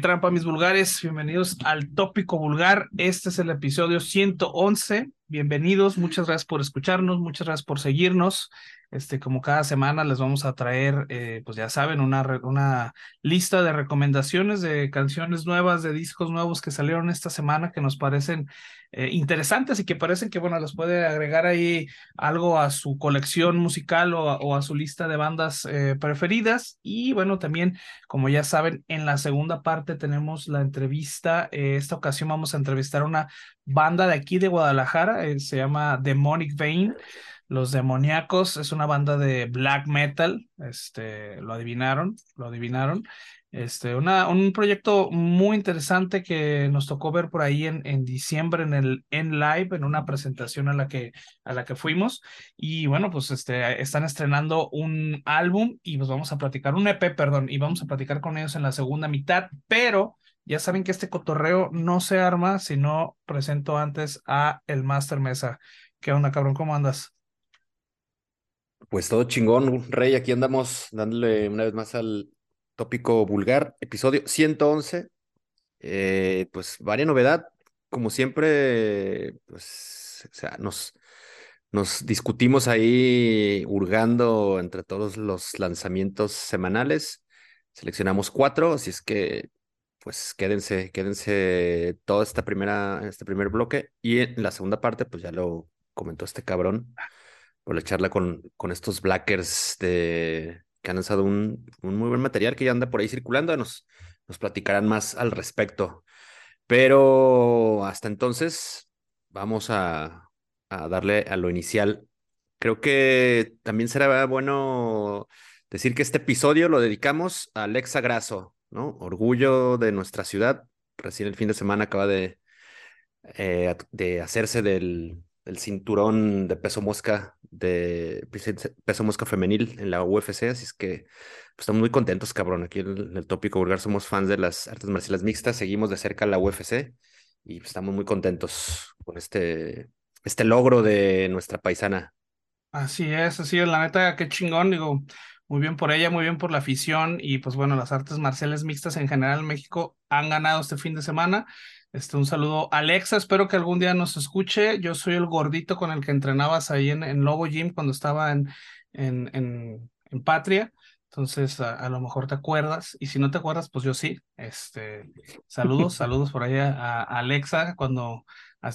Trampa, mis vulgares. Bienvenidos al Tópico Vulgar. Este es el episodio 111. Bienvenidos. Muchas gracias por escucharnos. Muchas gracias por seguirnos. Este, como cada semana les vamos a traer, eh, pues ya saben, una, una lista de recomendaciones de canciones nuevas, de discos nuevos que salieron esta semana que nos parecen eh, interesantes y que parecen que, bueno, les puede agregar ahí algo a su colección musical o a, su lista de bandas eh, preferidas. Y bueno, también, como ya saben, en la segunda parte tenemos la entrevista. esta ocasión vamos a entrevistar a una banda de aquí de Guadalajara, se llama Demonic Vein. Los Demoníacos es una banda de black metal, este, lo adivinaron, lo adivinaron. Este, una, un proyecto muy interesante que nos tocó ver por ahí en, en diciembre en el En Live, en una presentación a la que, a la que fuimos. Y bueno, pues este, están estrenando un álbum y pues vamos a platicar, un EP, perdón, y vamos a platicar con ellos en la segunda mitad, pero ya saben que este cotorreo no se arma si no presento antes a el Master Mesa. ¿Qué onda, cabrón? ¿Cómo andas? Pues todo chingón, Rey. Aquí andamos dándole una vez más al tópico vulgar, episodio 111. Eh, pues varia novedad, como siempre, pues, o sea, nos, nos discutimos ahí hurgando entre todos los lanzamientos semanales. Seleccionamos cuatro, así es que, pues, quédense, quédense toda esta primera, este primer bloque. Y en la segunda parte, pues ya lo comentó este cabrón por la charla con, con estos blackers de, que han lanzado un, muy buen material que ya anda por ahí circulando. Nos, platicarán más al respecto. Pero hasta entonces vamos a, darle a lo inicial. Creo que también será bueno decir que este episodio lo dedicamos a Alexa Grasso, ¿no? Orgullo de nuestra ciudad. Recién el fin de semana acaba de, eh, de hacerse del, el cinturón de peso mosca de peso mosca femenil en la UFC, así es que pues, estamos muy contentos, cabrón. Aquí en el, tópico vulgar somos fans de las artes marciales mixtas, seguimos de cerca la UFC y pues, estamos muy contentos con este, este logro de nuestra paisana. Así es, así es, la neta, qué chingón, digo, muy bien por ella, muy bien por la afición y pues bueno, las artes marciales mixtas en general en México han ganado este fin de semana este, un saludo. Alexa, espero que algún día nos escuche. Yo soy el gordito con el que entrenabas ahí en, en Lobo Gym cuando estaba en, en, en, Patria. Entonces, a, lo mejor te acuerdas. Y si no te acuerdas, pues yo sí. Este, saludos, saludos por ahí a, Alexa cuando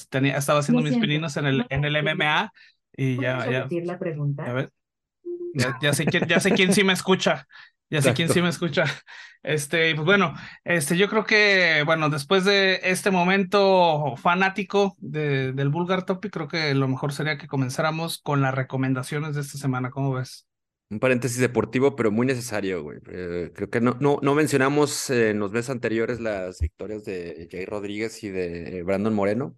tenía, estaba haciendo mis pininos en el, en el MMA. Y ya, ya, la pregunta? ya, sé quién, ya sé quién sí me escucha. Ya sé quién sí me escucha. Este, pues bueno, este, yo creo que, bueno, después de este momento fanático de, del Vulgar Topic, creo que lo mejor sería que comenzáramos con las recomendaciones de esta semana. ¿Cómo ves? Un paréntesis deportivo, pero muy necesario, güey. Eh, creo que no, no, no mencionamos en los meses anteriores las victorias de Jay Rodríguez y de Brandon Moreno.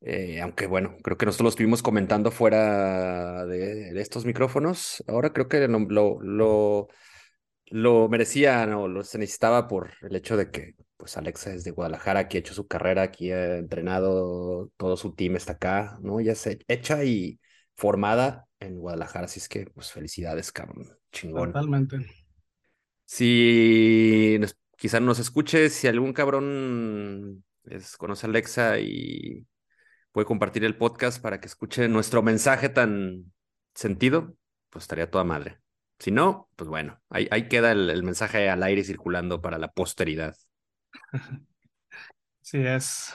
Eh, aunque bueno, creo que nosotros lo estuvimos comentando fuera de, de estos micrófonos. Ahora creo que lo, lo lo merecía o lo se necesitaba por el hecho de que pues Alexa es de Guadalajara, aquí ha hecho su carrera, aquí ha entrenado, todo su team está acá, ¿no? Ya se hecha y formada en Guadalajara, así es que pues felicidades, cabrón, chingón. Totalmente. Si quizás nos escuche, si algún cabrón es, conoce a Alexa y puede compartir el podcast para que escuche nuestro mensaje tan sentido, pues estaría toda madre. Si no, pues bueno, ahí, ahí queda el, mensaje al aire circulando para la posteridad. Sí es.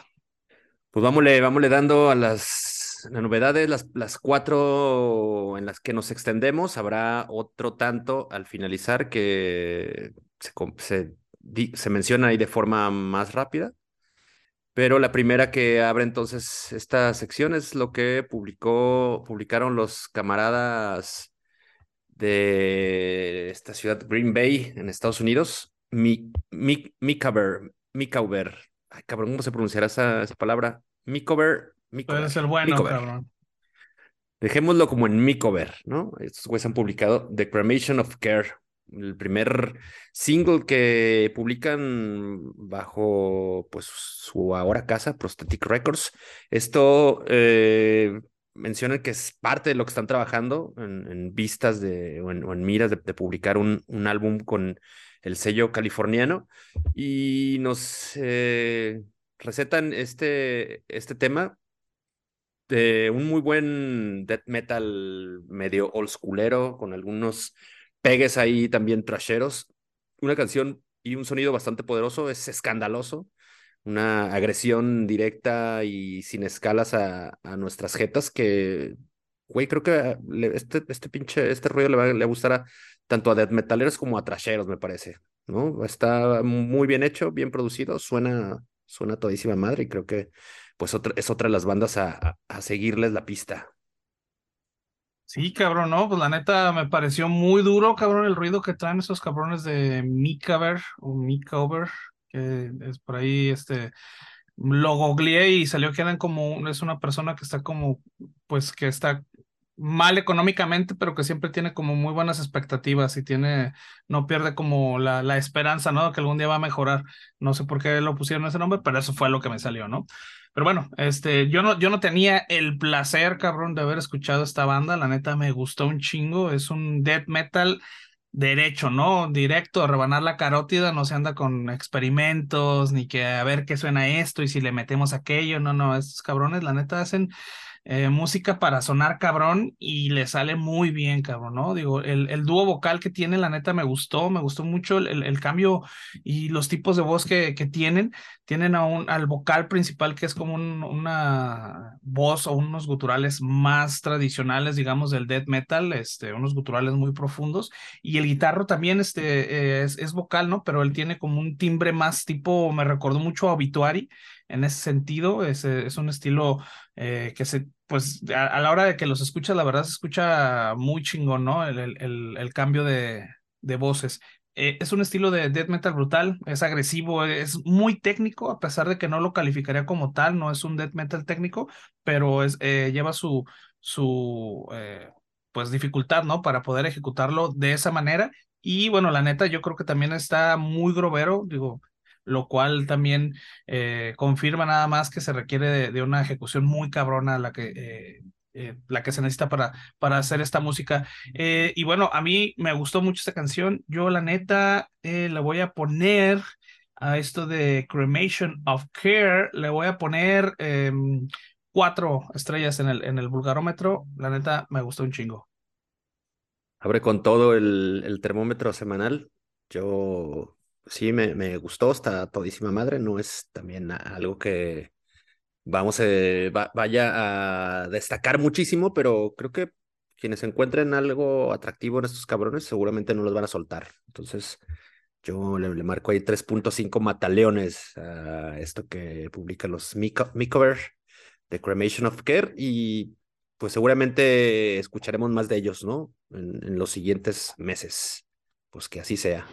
Pues vámonos dando a las, novedades, las, las cuatro en las que nos extendemos. Habrá otro tanto al finalizar que se, se, se menciona ahí de forma más rápida. Pero la primera que abre entonces esta sección es lo que publicó, publicaron los camaradas de esta ciudad Green Bay en Estados Unidos, Mi, Mi, Micauber, Ay, cabrón, ¿cómo se pronunciará esa, esa palabra? Micauber. Puede ser bueno, cabrón. Dejémoslo como en Micauber, ¿no? Estos güeyes han publicado The Cremation of Care, el primer single que publican bajo pues su ahora casa, Prosthetic Records. Esto eh, mencionan que es parte de lo que están trabajando en, vistas de, o en, miras de, publicar un, un, álbum con el sello californiano y nos eh, recetan este, este tema de un muy buen death metal medio old schoolero con algunos pegues ahí también trasheros. Una canción y un sonido bastante poderoso, es escandaloso, una agresión directa y sin escalas a, a nuestras jetas que, güey, creo que este, este pinche, este le va, le gustará tanto a death metaleros como a trasheros, me parece, ¿no? Está muy bien hecho, bien producido, suena, suena todísima madre y creo que pues otra, es otra de las bandas a, a, seguirles la pista. Sí, cabrón, no, pues la neta me pareció muy duro, cabrón, el ruido que traen esos cabrones de Mikaver o Mikover, que es por ahí, este, lo googleé y salió que eran como, es una persona que está como, pues que está mal económicamente, pero que siempre tiene como muy buenas expectativas y tiene, no pierde como la, la esperanza, ¿no? Que algún día va a mejorar. No sé por qué lo pusieron ese nombre, pero eso fue lo que me salió, ¿no? Pero bueno, este, yo no, yo no tenía el placer, cabrón, de haber escuchado esta banda. La neta me gustó un chingo. Es un death metal derecho, ¿no? Directo rebanar la carótida, no se anda con experimentos, ni que a ver qué suena esto y si le metemos aquello. No, no, estos cabrones, la neta, hacen eh, música para sonar cabrón y le sale muy bien, cabrón, ¿no? Digo, el, el dúo vocal que tiene, la neta, me gustó, me gustó mucho el, el, cambio y los tipos de voz que, que tienen. Tienen a un, al vocal principal que es como una voz o unos guturales más tradicionales, digamos, del death metal, este, unos guturales muy profundos. Y el guitarro también este, es, es vocal, ¿no? Pero él tiene como un timbre más tipo, me recordó mucho a Obituary en ese sentido. Es, es un estilo eh, que se, pues a, la hora de que los escuchas, la verdad se escucha muy chingón, ¿no? El, el, el, cambio de, de voces. Eh, es un estilo de death metal brutal, es agresivo, es muy técnico, a pesar de que no lo calificaría como tal, no es un death metal técnico, pero es, eh, lleva su, su pues dificultad, ¿no? Para poder ejecutarlo de esa manera. Y bueno, la neta, yo creo que también está muy grovero, digo, lo cual también eh, confirma nada más que se requiere de, una ejecución muy cabrona la que, eh, eh, la que se necesita para, para hacer esta música. y bueno, a mí me gustó mucho esta canción. Yo la neta le voy a poner a esto de Cremation of Care, le voy a poner em, cuatro estrellas en el, en el vulgarómetro. La neta me gustó un chingo. Abre con todo el, el termómetro semanal. Yo sí, me, me gustó, está todísima madre, no es también algo que vamos, eh, vaya a destacar muchísimo, pero creo que quienes encuentren algo atractivo en estos cabrones seguramente no los van a soltar. Entonces, yo le, marco ahí 3.5 mataleones a esto que publican los Mikover de Cremation of Care y pues seguramente escucharemos más de ellos, ¿no? en los siguientes meses. Pues que así sea.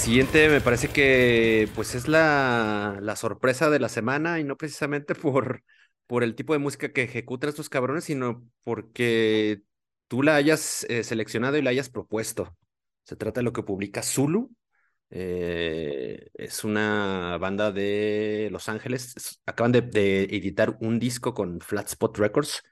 Siguiente me parece que pues es la, la, sorpresa de la semana y no precisamente por, por el tipo de música que ejecutan estos cabrones, sino porque tú la hayas eh, seleccionado y la hayas propuesto. Se trata de lo que publica Zulu. Eh, es una banda de Los Ángeles. Acaban de, de editar un disco con Flat Spot Records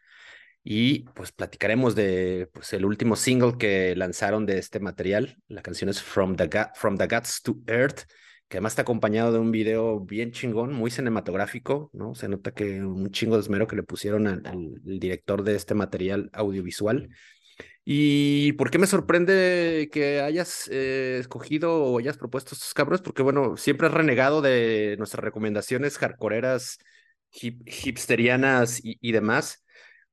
y pues platicaremos de pues, el último single que lanzaron de este material. La canción es From the, From the Guts to Earth, que además está acompañado de un video bien chingón, muy cinematográfico, ¿no? Se nota que un chingo de esmero que le pusieron al, director de este material audiovisual. ¿Y por qué me sorprende que hayas eh, escogido o hayas propuesto estos cabros? Porque, bueno, siempre has renegado de nuestras recomendaciones hardcoreeras, hipsterianas y demás.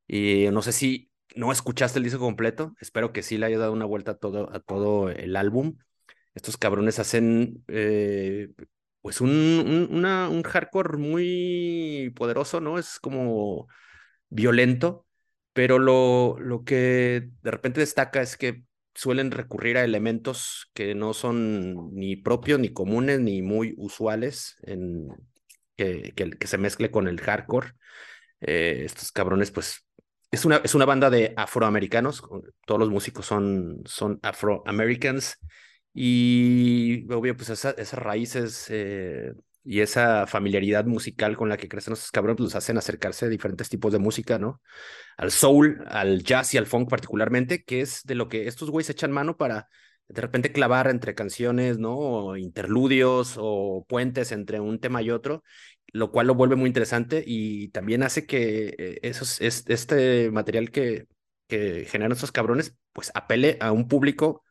Y no sé si no escuchaste el disco completo, espero que sí le haya dado una vuelta a todo, a todo el álbum. Estos cabrones hacen eh, pues un, un, un hardcore muy poderoso, ¿no? Es como violento, pero lo, lo que de repente destaca es que suelen recurrir a elementos que no son ni propios, ni comunes, ni muy usuales en que, que, se mezcle con el hardcore. Eh, estos cabrones, pues, es una, es una banda de afroamericanos, todos los músicos son, son afroamericans y obvio, pues esas raíces eh, y esa familiaridad musical con la que crecen esos cabrones pues, los hacen acercarse a diferentes tipos de música, ¿no? Al soul, al jazz y al funk particularmente, que es de lo que estos güeyes echan mano para de repente clavar entre canciones, ¿no? Interludios o puentes entre un tema y otro, lo cual lo vuelve muy interesante y también hace que eh, esos, es, este material que, que generan estos cabrones, pues apele a un público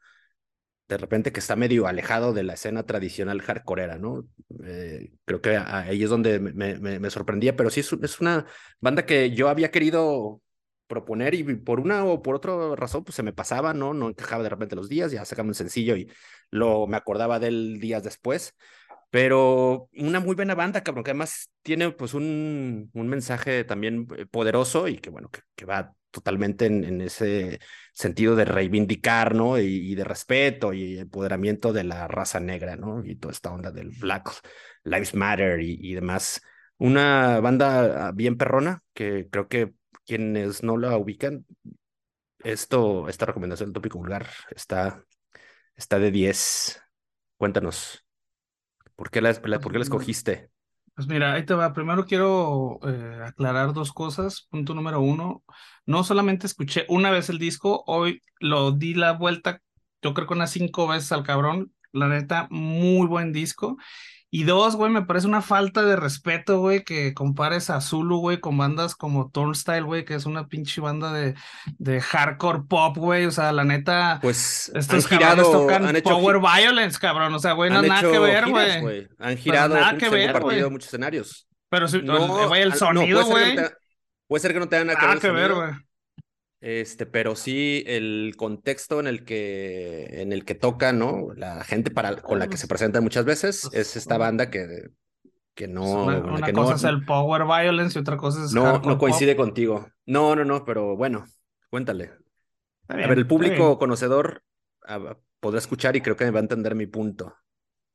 de repente que está medio alejado de la escena tradicional hardcoreera, ¿no? Eh, creo que ahí es donde me, sorprendía, pero sí es, es, una banda que yo había querido proponer y por una o por otra razón pues se me pasaba, ¿no? No encajaba de repente los días, ya sacaba un sencillo y lo me acordaba del días después, pero una muy buena banda, cabrón, que además tiene pues un, un mensaje también eh, poderoso y que bueno, que, va totalmente en, ese sentido de reivindicar, ¿no? Y, de respeto y empoderamiento de la raza negra, ¿no? Y toda esta onda del Black Lives Matter y, demás. Una banda ah, bien perrona que creo que quienes no la ubican, esto, esta recomendación del tópico vulgar está, está de 10. Cuéntanos, ¿por qué la, por qué la escogiste? Pues mira, ahí te va. Primero quiero eh, aclarar dos cosas. Punto número uno, no solamente escuché una vez el disco, hoy lo di la vuelta, yo creo que unas cinco veces al cabrón. La neta, muy buen disco. Y dos, güey, me parece una falta de respeto, güey, que compares a Zulu, güey, con bandas como Turnstile, güey, que es una pinche banda de, de hardcore pop, güey. O sea, la neta. Pues estos han girado, tocan han hecho Power Violence, cabrón. O sea, güey, no nada que ver, güey. Han girado, nada que ver, güey. muchos escenarios. Pero sí, no, güey, el sonido, güey. puede, ser que no tengan nada que ver. Este, pero sí el contexto en el que, en el que toca, ¿no? La gente para, con la que se presenta muchas veces pues, es esta banda que, que no. Una, cosa es el power violence y otra cosa es. No, no coincide contigo. No, no, no, pero bueno, cuéntale. a ver, el público conocedor ah, podrá escuchar y creo que me va a entender mi punto.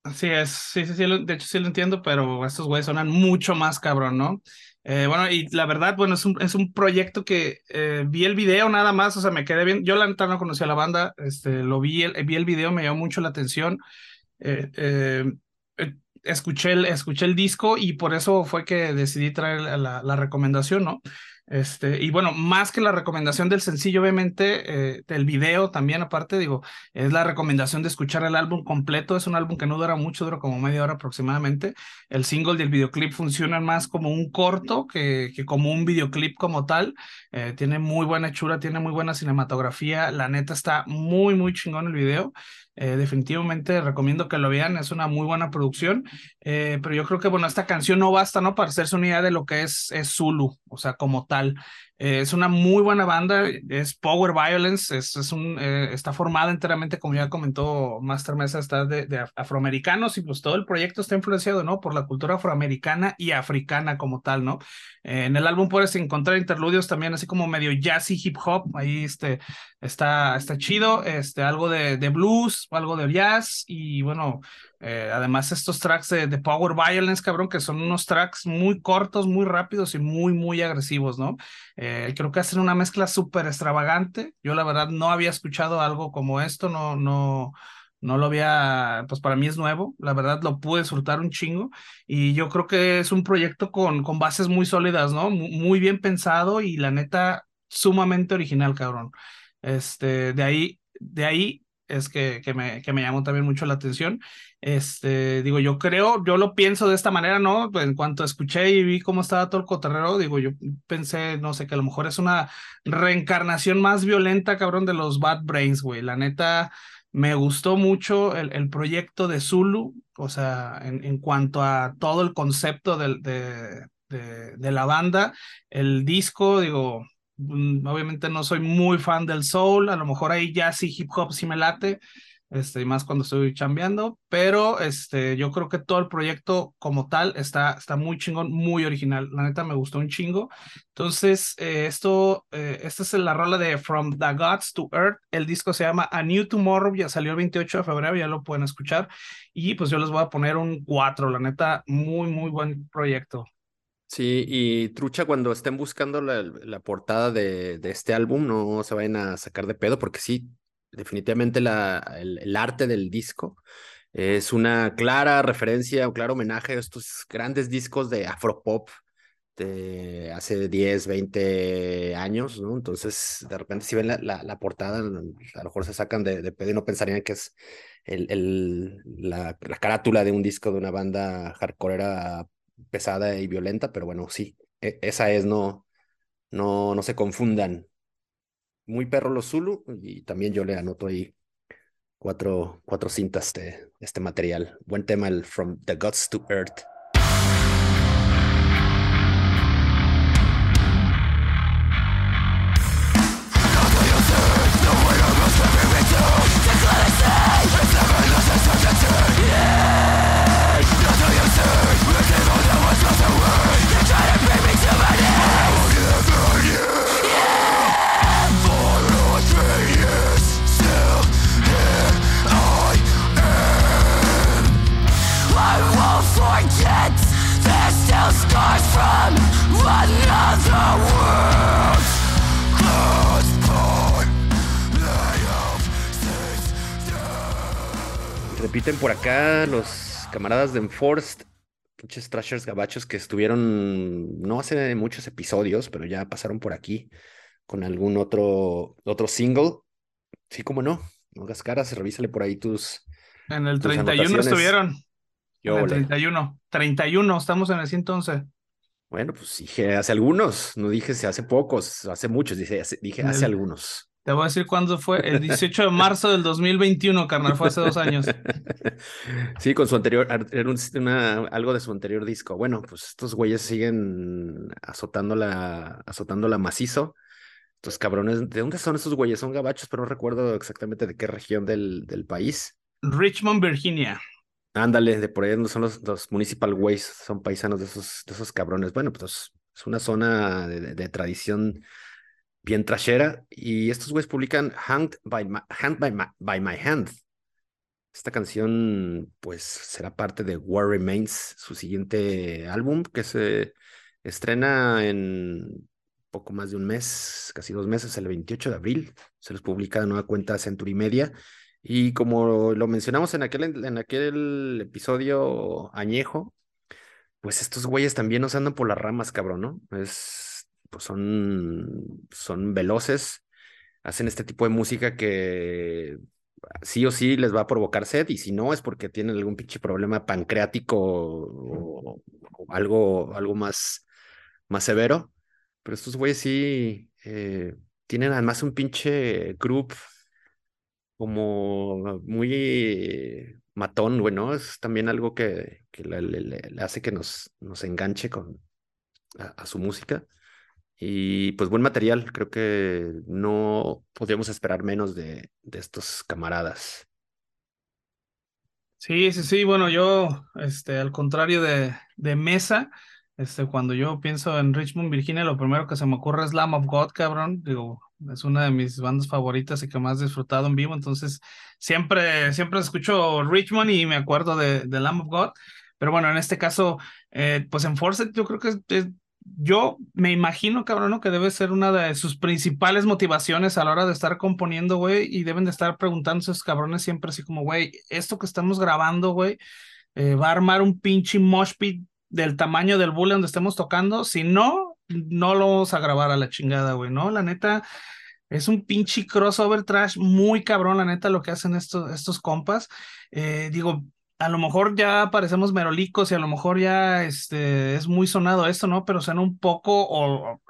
Así es, sí, sí, sí, de hecho sí lo entiendo, pero estos güeyes sonan mucho más cabrón, ¿no? Eh, bueno, y la verdad, bueno, es un, es un proyecto que eh, vi el video nada más, o sea, me quedé bien. Yo la neta no conocía la banda, este, lo vi, el, vi el video, me llamó mucho la atención. Eh, escuché, el, escuché el disco y por eso fue que decidí traer la, la recomendación, ¿no? Este, y bueno, más que la recomendación del sencillo, obviamente, eh, del video también, aparte, digo, es la recomendación de escuchar el álbum completo. Es un álbum que no dura mucho, dura como media hora aproximadamente. El single y el videoclip funcionan más como un corto que, como un videoclip como tal. Eh, tiene muy buena hechura, tiene muy buena cinematografía. La neta está muy, muy chingón el video. Eh, definitivamente recomiendo que lo vean, es una muy buena producción, eh, pero yo creo que, bueno, esta canción no basta, ¿no? Para hacerse una idea de lo que es, es Zulu, o sea, como tal. Eh, es una muy buena banda, es Power Violence, es, un, está formada enteramente, como ya comentó Master Mesa, está de, afroamericanos y pues todo el proyecto está influenciado, ¿no? Por la cultura afroamericana y africana como tal, ¿no? en el álbum puedes encontrar interludios también así como medio jazzy hip hop, ahí este, está, está chido, este, algo de, de blues, algo de jazz y bueno, eh, además estos tracks de, Power Violence, cabrón, que son unos tracks muy cortos, muy rápidos y muy, muy agresivos, ¿no? Eh, creo que hacen una mezcla súper extravagante, yo la verdad no había escuchado algo como esto, no, no, no lo había, pues para mí es nuevo, la verdad lo pude disfrutar un chingo y yo creo que es un proyecto con, con bases muy sólidas, ¿no? Muy, bien pensado y la neta sumamente original, cabrón. Este, de ahí, de ahí es que, que, me, que me llamó también mucho la atención. Este, digo, yo creo, yo lo pienso de esta manera, ¿no? En cuanto escuché y vi cómo estaba todo el digo, yo pensé, no sé, que a lo mejor es una reencarnación más violenta, cabrón, de los Bad Brains, güey. La neta, me gustó mucho el, el proyecto de Zulu, o sea, en, en, cuanto a todo el concepto de, de, de, la banda, el disco, digo, obviamente no soy muy fan del soul, a lo mejor ahí ya sí hip hop sí me late, este, y más cuando estoy chambeando, pero este, yo creo que todo el proyecto como tal está, está muy chingón, muy original, la neta me gustó un chingo. Entonces, eh, esto, eh, esta es la rola de From the Gods to Earth, el disco se llama A New Tomorrow, ya salió el 28 de febrero, ya lo pueden escuchar, y pues yo les voy a poner un 4, la neta, muy, muy buen proyecto. Sí, y trucha cuando estén buscando la, la portada de, de, este álbum, no se vayan a sacar de pedo, porque sí, definitivamente la, el, arte del disco es una clara referencia, un claro homenaje a estos grandes discos de afropop de hace 10, 20 años, ¿no? Entonces, de repente si ven la, la, portada, a lo mejor se sacan de, de, pedo y no pensarían que es el, el, la carátula de un disco de una banda hardcore pesada y violenta, pero bueno, sí, e, esa es, no, no, no se confundan. Muy perro los Zulu y también yo le anoto ahí cuatro, cuatro cintas de este material. Buen tema el From the Gods to Earth. Repiten por acá los camaradas de Enforced, pinches trashers gabachos que estuvieron no hace muchos episodios, pero ya pasaron por aquí con algún otro, otro single. Sí, cómo no. No hagas caras, revísale por ahí tus. En el 31 estuvieron. Yo, en el 31. 31, estamos en el 111. Bueno, pues dije hace algunos, no dije hace pocos, hace muchos, dije, hace, dije hace el, algunos. Te voy a decir cuándo fue, el 18 de marzo del 2021, carnal, fue hace dos años. Sí, con su anterior, era una, algo de su anterior disco. Bueno, pues estos güeyes siguen azotando la, azotando la macizo. Estos cabrones, ¿de dónde son estos güeyes? Son gabachos, pero no recuerdo exactamente de qué región del, del país. Richmond, Virginia. Ándale, de por ahí son los, los Municipal Ways, son paisanos de esos, de esos cabrones. Bueno, pues es una zona de, de, de tradición bien trashera. Y estos güeyes publican Hanged by my, Hand by, my, by my Hand. Esta canción, pues, será parte de War Remains, su siguiente álbum, que se estrena en poco más de un mes, casi dos meses, el 28 de abril. Se les publica de nueva cuenta Century Media. Y como lo mencionamos en aquel, en aquel episodio añejo, pues estos güeyes también nos andan por las ramas, cabrón, ¿no? Es, pues son, son veloces, hacen este tipo de música que sí o sí les va a provocar sed, y si no es porque tienen algún pinche problema pancreático o, o algo, algo más, más severo. Pero estos güeyes sí eh, tienen además un pinche group como muy matón, bueno, es también algo que, que le, le, le, hace que nos, nos enganche con, a, a, su música. Y pues buen material, creo que no podríamos esperar menos de, de estos camaradas. Sí, sí, sí, bueno, yo, este, al contrario de, de Mesa, este, cuando yo pienso en Richmond, Virginia, lo primero que se me ocurre es Lamb of God, cabrón. Digo, es una de mis bandas favoritas y que más he disfrutado en vivo. Entonces, siempre, siempre escucho Richmond y me acuerdo de, de Lamb of God. Pero bueno, en este caso, eh, pues en Force, yo creo que es, es, yo me imagino, cabrón, que debe ser una de sus principales motivaciones a la hora de estar componiendo, güey, y deben de estar preguntándose esos cabrones siempre así como, güey, esto que estamos grabando, güey, eh, va a armar un pinche mosh pit del tamaño del bullet donde estemos tocando. Si no, no lo vamos a grabar a la chingada, güey, ¿no? La neta, es un pinche crossover trash muy cabrón, la neta, lo que hacen estos, estos compas. Eh, digo, a lo mejor ya parecemos merolicos y a lo mejor ya este, es muy sonado esto, ¿no? Pero suena un poco, o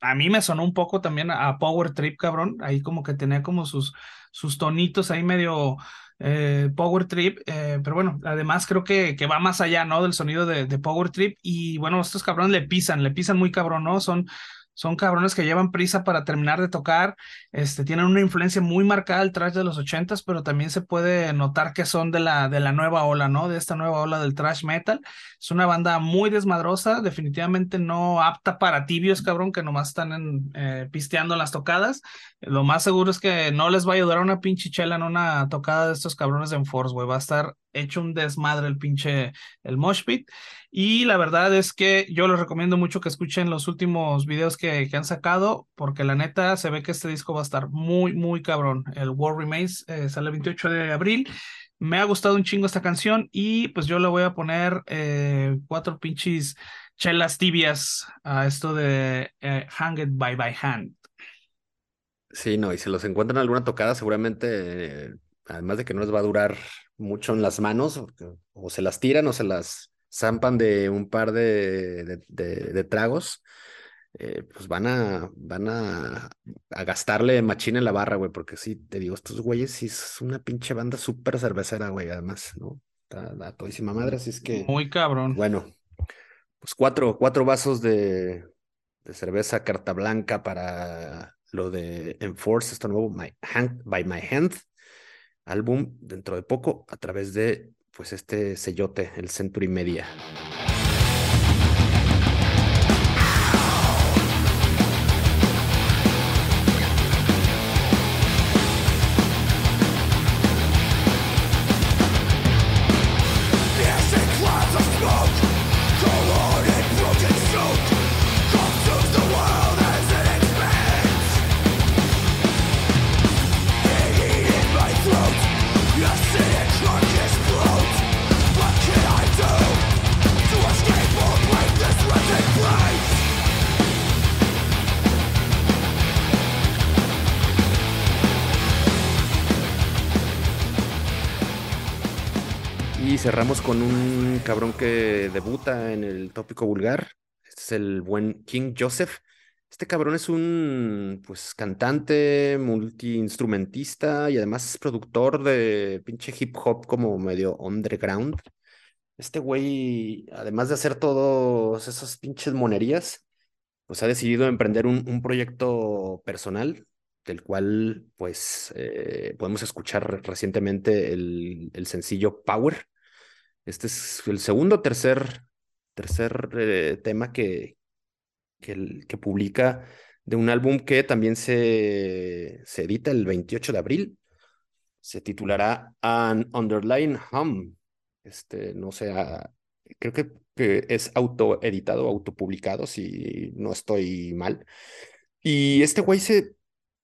a mí me sonó un poco también a Power Trip, cabrón. Ahí como que tenía como sus, sus tonitos ahí medio eh, Power Trip, eh, pero bueno, además creo que, que va más allá, ¿no? Del sonido de, de, Power Trip y bueno, estos cabrones le pisan, le pisan muy cabrón, ¿no? Son, son cabrones que llevan prisa para terminar de tocar, este, tienen una influencia muy marcada del trash de los ochentas, pero también se puede notar que son de la, de la nueva ola, ¿no? De esta nueva ola del trash metal. Es una banda muy desmadrosa, definitivamente no apta para tibios, cabrón, que nomás están en, eh, pisteando las tocadas. Lo más seguro es que no les va a ayudar una pinche chela en una tocada de estos cabrones de Enforce, güey. Va a estar hecho un desmadre el pinche, el mosh pit. Y la verdad es que yo les recomiendo mucho que escuchen los últimos videos que, que, han sacado, porque la neta se ve que este disco va a estar muy, muy cabrón. El War Remains eh, sale el 28 de abril. Me ha gustado un chingo esta canción y pues yo le voy a poner eh, cuatro pinches chelas tibias a esto de eh, Hanged by by Hand. Sí, no, y si los encuentran en alguna tocada, seguramente, además de que no les va a durar mucho en las manos, o se las tiran o se las zampan de un par de, de, tragos, eh, pues van a, van a, a, gastarle machina en la barra, güey, porque sí, te digo, estos güeyes sí es una pinche banda súper cervecera, güey, además, ¿no? Está la todísima madre, así es que... Muy cabrón. Bueno, pues cuatro, cuatro vasos de, de cerveza carta blanca para lo de Enforce, esto nuevo, My Hand, by My Hand, álbum dentro de poco a través de pues este sellote, el Century Media. Cerramos con un cabrón que debuta en el tópico vulgar. Este es el buen King Joseph. Este cabrón es un pues cantante, multiinstrumentista y además es productor de pinche hip hop como medio underground. Este güey, además de hacer todos esas pinches monerías, pues ha decidido emprender un, un proyecto personal del cual pues eh, podemos escuchar recientemente el, el sencillo Power. Este es el segundo tercer, tercer eh, tema que, que, que, publica de un álbum que también se, se edita el 28 de abril. Se titulará An Underline Hum. Este, no sé, ah, creo que, que es autoeditado, autopublicado, si no estoy mal. Y este güey se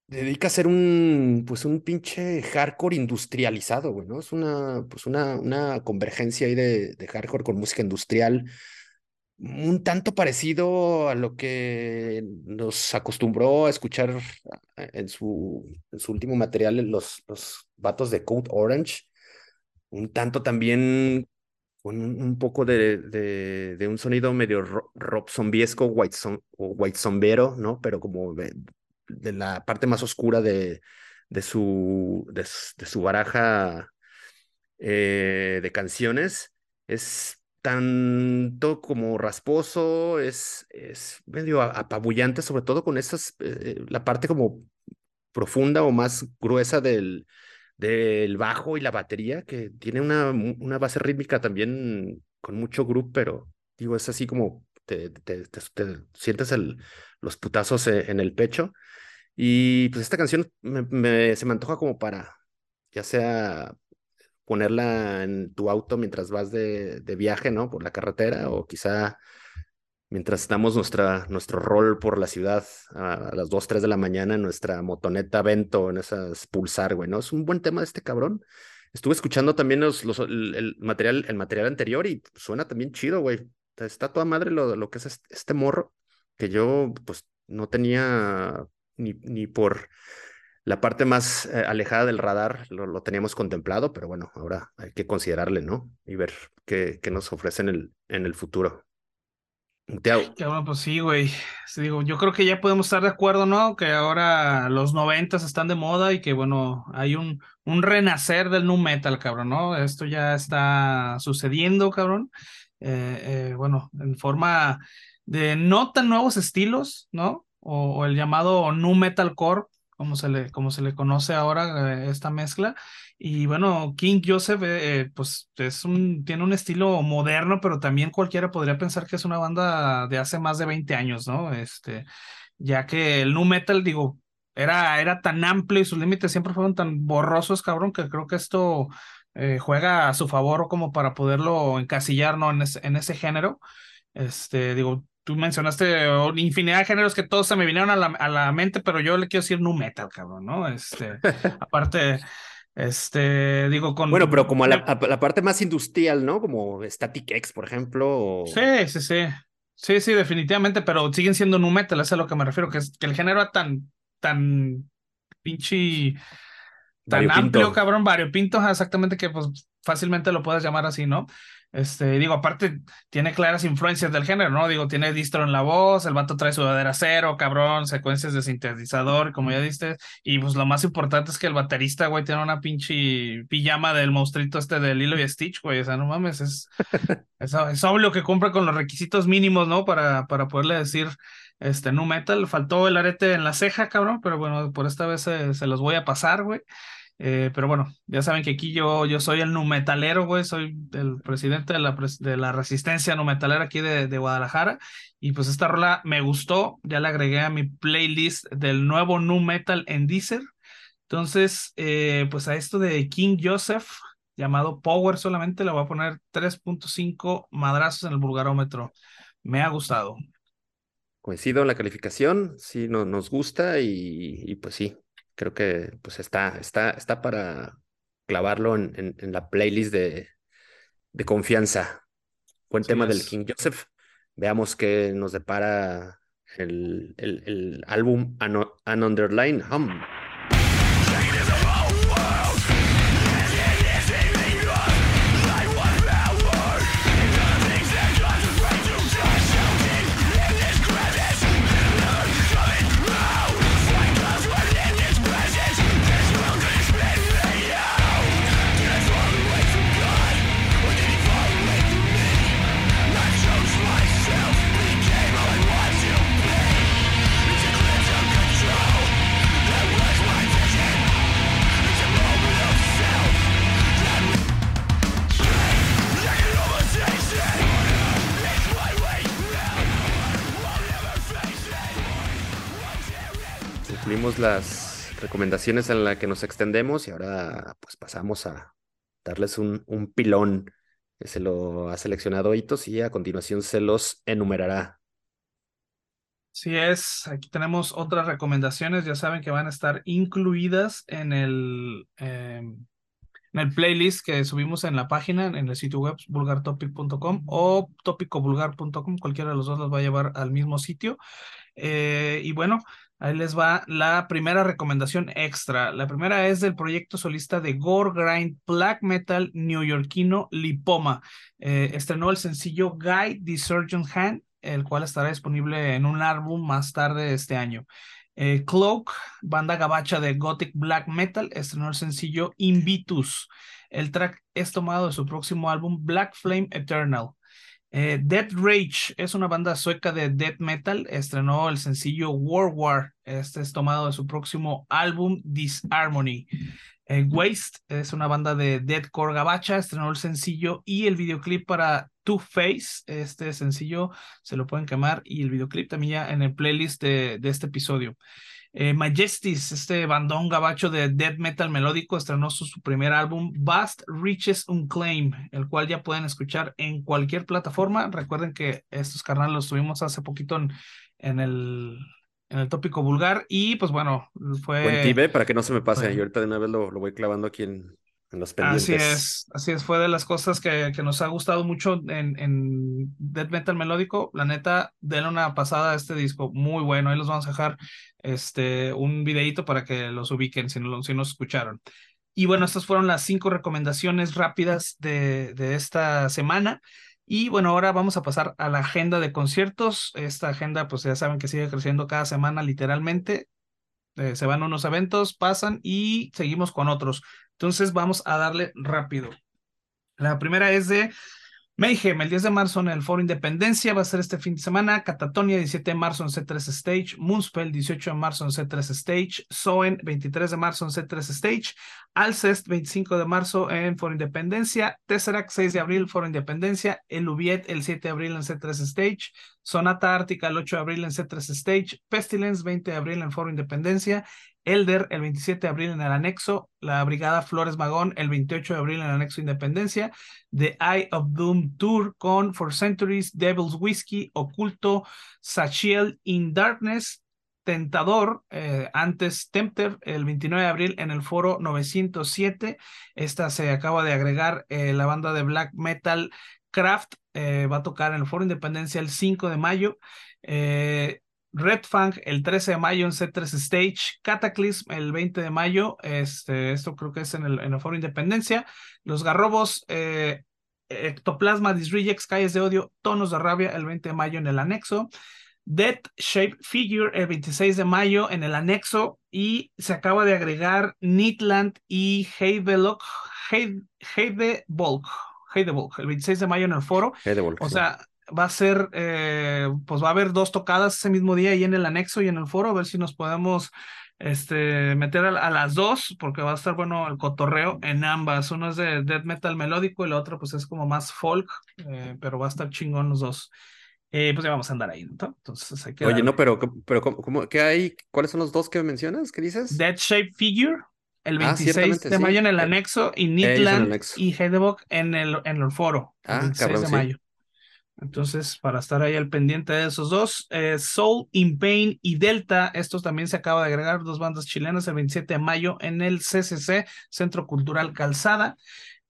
dedica a ser un, pues un pinche hardcore industrializado, güey, ¿no? Es una, pues una, una convergencia ahí de, de hardcore con música industrial, un tanto parecido a lo que nos acostumbró a escuchar en su, en su último material los, los vatos de Code Orange, un tanto también con un, poco de, de, de, un sonido medio rock zombiesco, white, o white zombero, ¿no? Pero como de la parte más oscura de, de, su, de, su baraja eh, de canciones. Es tanto como rasposo, es, es medio apabullante, sobre todo con esas, eh, la parte como profunda o más gruesa del, del bajo y la batería, que tiene una, una base rítmica también con mucho groove, pero digo, es así como te, te, te, te sientes el, los putazos eh, en el pecho. Y pues esta canción me, se me antoja como para, ya sea ponerla en tu auto mientras vas de, de, viaje, ¿no? Por la carretera o quizá mientras damos nuestra, nuestro rol por la ciudad a, las 2, 3 de la mañana en nuestra motoneta Vento, en esas pulsar, güey, ¿no? Es un buen tema de este cabrón. Estuve escuchando también los, los, el, material, el material anterior y suena también chido, güey. Está toda madre lo, lo que es este morro, que yo pues no tenía ni, ni por la parte más eh, alejada del radar lo, teníamos contemplado, pero bueno, ahora hay que considerarle, ¿no? Y ver qué, qué nos ofrecen en el, en el futuro. Qué bueno, pues sí, güey. Digo, yo creo que ya podemos estar de acuerdo, ¿no? Que ahora los noventas están de moda y que, bueno, hay un, un renacer del nu metal, cabrón, ¿no? Esto ya está sucediendo, cabrón. Eh, eh, bueno, en forma de no tan nuevos estilos, ¿no? o, el llamado nu metalcore, como se le, como se le conoce ahora eh, esta mezcla. Y bueno, King Joseph, eh, pues es tiene un estilo moderno, pero también cualquiera podría pensar que es una banda de hace más de 20 años, ¿no? Este, ya que el nu metal, digo, era, era tan amplio y sus límites siempre fueron tan borrosos, cabrón, que creo que esto juega a su favor como para poderlo encasillar, ¿no? En ese, en ese género. Este, digo, tú mencionaste infinidad de géneros que todos se me vinieron a la, a la mente, pero yo le quiero decir nu metal, cabrón, ¿no? Este, aparte, este, digo, con. Bueno, pero como a la, la, parte más industrial, ¿no? Como Static X, por ejemplo. Sí, sí, sí. Sí, sí, definitivamente, pero siguen siendo nu metal, eso es a lo que me refiero, que, es, que el género tan, tan pinche. Tan amplio, cabrón, variopinto, exactamente que pues fácilmente lo puedes llamar así, ¿no? Este, digo, aparte, tiene claras influencias del género, ¿no? Digo, tiene distro en la voz, el vato trae sudadera cero, cabrón, secuencias de sintetizador, como ya diste, y pues lo más importante es que el baterista, güey, tiene una pinche pijama del monstruito este de Lilo y Stitch, güey, o sea, no mames, es, es, obvio que cumple con los requisitos mínimos, ¿no? Para, para poderle decir, este, nu metal, faltó el arete en la ceja, cabrón, pero bueno, por esta vez se, se los voy a pasar, güey. Eh, pero bueno, ya saben que aquí yo, yo soy el numetalero, güey, soy el presidente de la, de la resistencia numetalera aquí de, de, Guadalajara. Y pues esta rola me gustó, ya la agregué a mi playlist del nuevo nu metal en Deezer. Entonces, eh, pues a esto de King Joseph, llamado Power solamente, le voy a poner 3.5 madrazos en el vulgarómetro. Me ha gustado. Coincido en la calificación, sí, no, nos gusta y, y pues sí, creo que pues está, está, está para clavarlo en, en, la playlist de, de confianza. Buen tema del King Joseph. Veamos qué nos depara el, el, el álbum An, Underline Hum. Las recomendaciones en las que nos extendemos y ahora pues pasamos a darles un, un pilón. Se lo ha seleccionado Hitos y a continuación se los enumerará. Sí es, aquí tenemos otras recomendaciones, ya saben que van a estar incluidas en el, em, en el playlist que subimos en la página, en el sitio web vulgartopic.com o topicovulgar.com, cualquiera de los dos los va a llevar al mismo sitio. Eh, y bueno, Ahí les va la primera recomendación extra. La primera es del proyecto solista de Gore Grind Black Metal neoyorquino Lipoma. Eh, estrenó el sencillo Guy the Surgeon Hand, el cual estará disponible en un álbum más tarde este año. Eh, Cloak, banda gabacha de Gothic Black Metal, estrenó el sencillo Invitus. El track es tomado de su próximo álbum Black Flame Eternal. Eh, Dead Rage es una banda sueca de death metal. Estrenó el sencillo War War. Este es tomado de su próximo álbum Disharmony. Eh, Waste es una banda de deathcore gabacha. Estrenó el sencillo y el videoclip para Two Face. Este sencillo se lo pueden quemar y el videoclip también ya en el playlist de este episodio. Eh, Majestis, este bandón gabacho de death metal melódico, estrenó su, primer álbum Vast Riches Unclaim, el cual ya pueden escuchar en cualquier plataforma. Recuerden que estos carnales los tuvimos hace poquito en, el, en el tópico vulgar y pues bueno, fue... Buen para que no se me pase. Y ahorita de una vez lo, lo voy clavando aquí en, Así es, así es, fue de las cosas que, que nos ha gustado mucho en, en Death Metal Melódico. La neta, denle una pasada a este disco, muy bueno. Ahí los vamos a dejar este, un videito para que los ubiquen si no, si no escucharon. Y bueno, estas fueron las cinco recomendaciones rápidas de, de esta semana. Y bueno, ahora vamos a pasar a la agenda de conciertos. Esta agenda, pues ya saben que sigue creciendo cada semana literalmente. Eh, se van unos eventos, pasan y seguimos con otros. Entonces vamos a darle rápido. La primera es de Mayhem, el 10 de marzo en el Foro Independencia, va a ser este fin de semana. Catatonia, 17 de marzo en C3 Stage. Moonspell, 18 de marzo en C3 Stage. Soen, 23 de marzo en C3 Stage. Alcest, 25 de marzo en Foro Independencia. Tesseract, 6 de abril, Foro Independencia. El Ubiet, el 7 de abril en C3 Stage. Sonata Ártica, el 8 de abril en C3 Stage. Pestilence, 20 de abril en Foro Independencia. Elder el 27 de abril en el anexo, la Brigada Flores Magón el 28 de abril en el anexo Independencia, The Eye of Doom Tour con For Centuries, Devil's Whiskey, Oculto, Sachiel in Darkness, Tentador, eh, antes Tempter, el 29 de abril en el foro 907. Esta se acaba de agregar eh, la banda de black metal Craft, eh, va a tocar en el foro Independencia el 5 de mayo. Red Fang el 13 de mayo en C3 Stage, Cataclysm el 20 de mayo, este, esto creo que es en el, en el Foro Independencia, Los Garrobos, eh, Ectoplasma, Disrejects, Calles de Odio, Tonos de Rabia el 20 de mayo en el anexo, Dead Shape Figure el 26 de mayo en el anexo y se acaba de agregar Nitland y Heidevolk, Heidevolk, Heidevolk el 26 de mayo en el foro. o sea, va a ser, eh, pues va a haber dos tocadas ese mismo día ahí en el anexo y en el foro, a ver si nos podemos este, meter a, las dos, porque va a estar bueno el cotorreo en ambas. Uno es de death metal melódico y la otra pues es como más folk, eh, pero va a estar chingón los dos. Eh, pues ya vamos a andar ahí, ¿no? Entonces hay que Oye, no, pero, pero ¿cómo, ¿qué hay? ¿Cuáles son los dos que mencionas? ¿Qué dices? Dead Shape Figure, el 26 ah, de mayo en el anexo, y Nitland y Hedebok en el, en el foro, el 26 de mayo. Entonces, para estar ahí al pendiente de esos dos, eh, Soul, In Pain y Delta, estos también se acaba de agregar, dos bandas chilenas, el 27 de mayo en el CCC, Centro Cultural Calzada.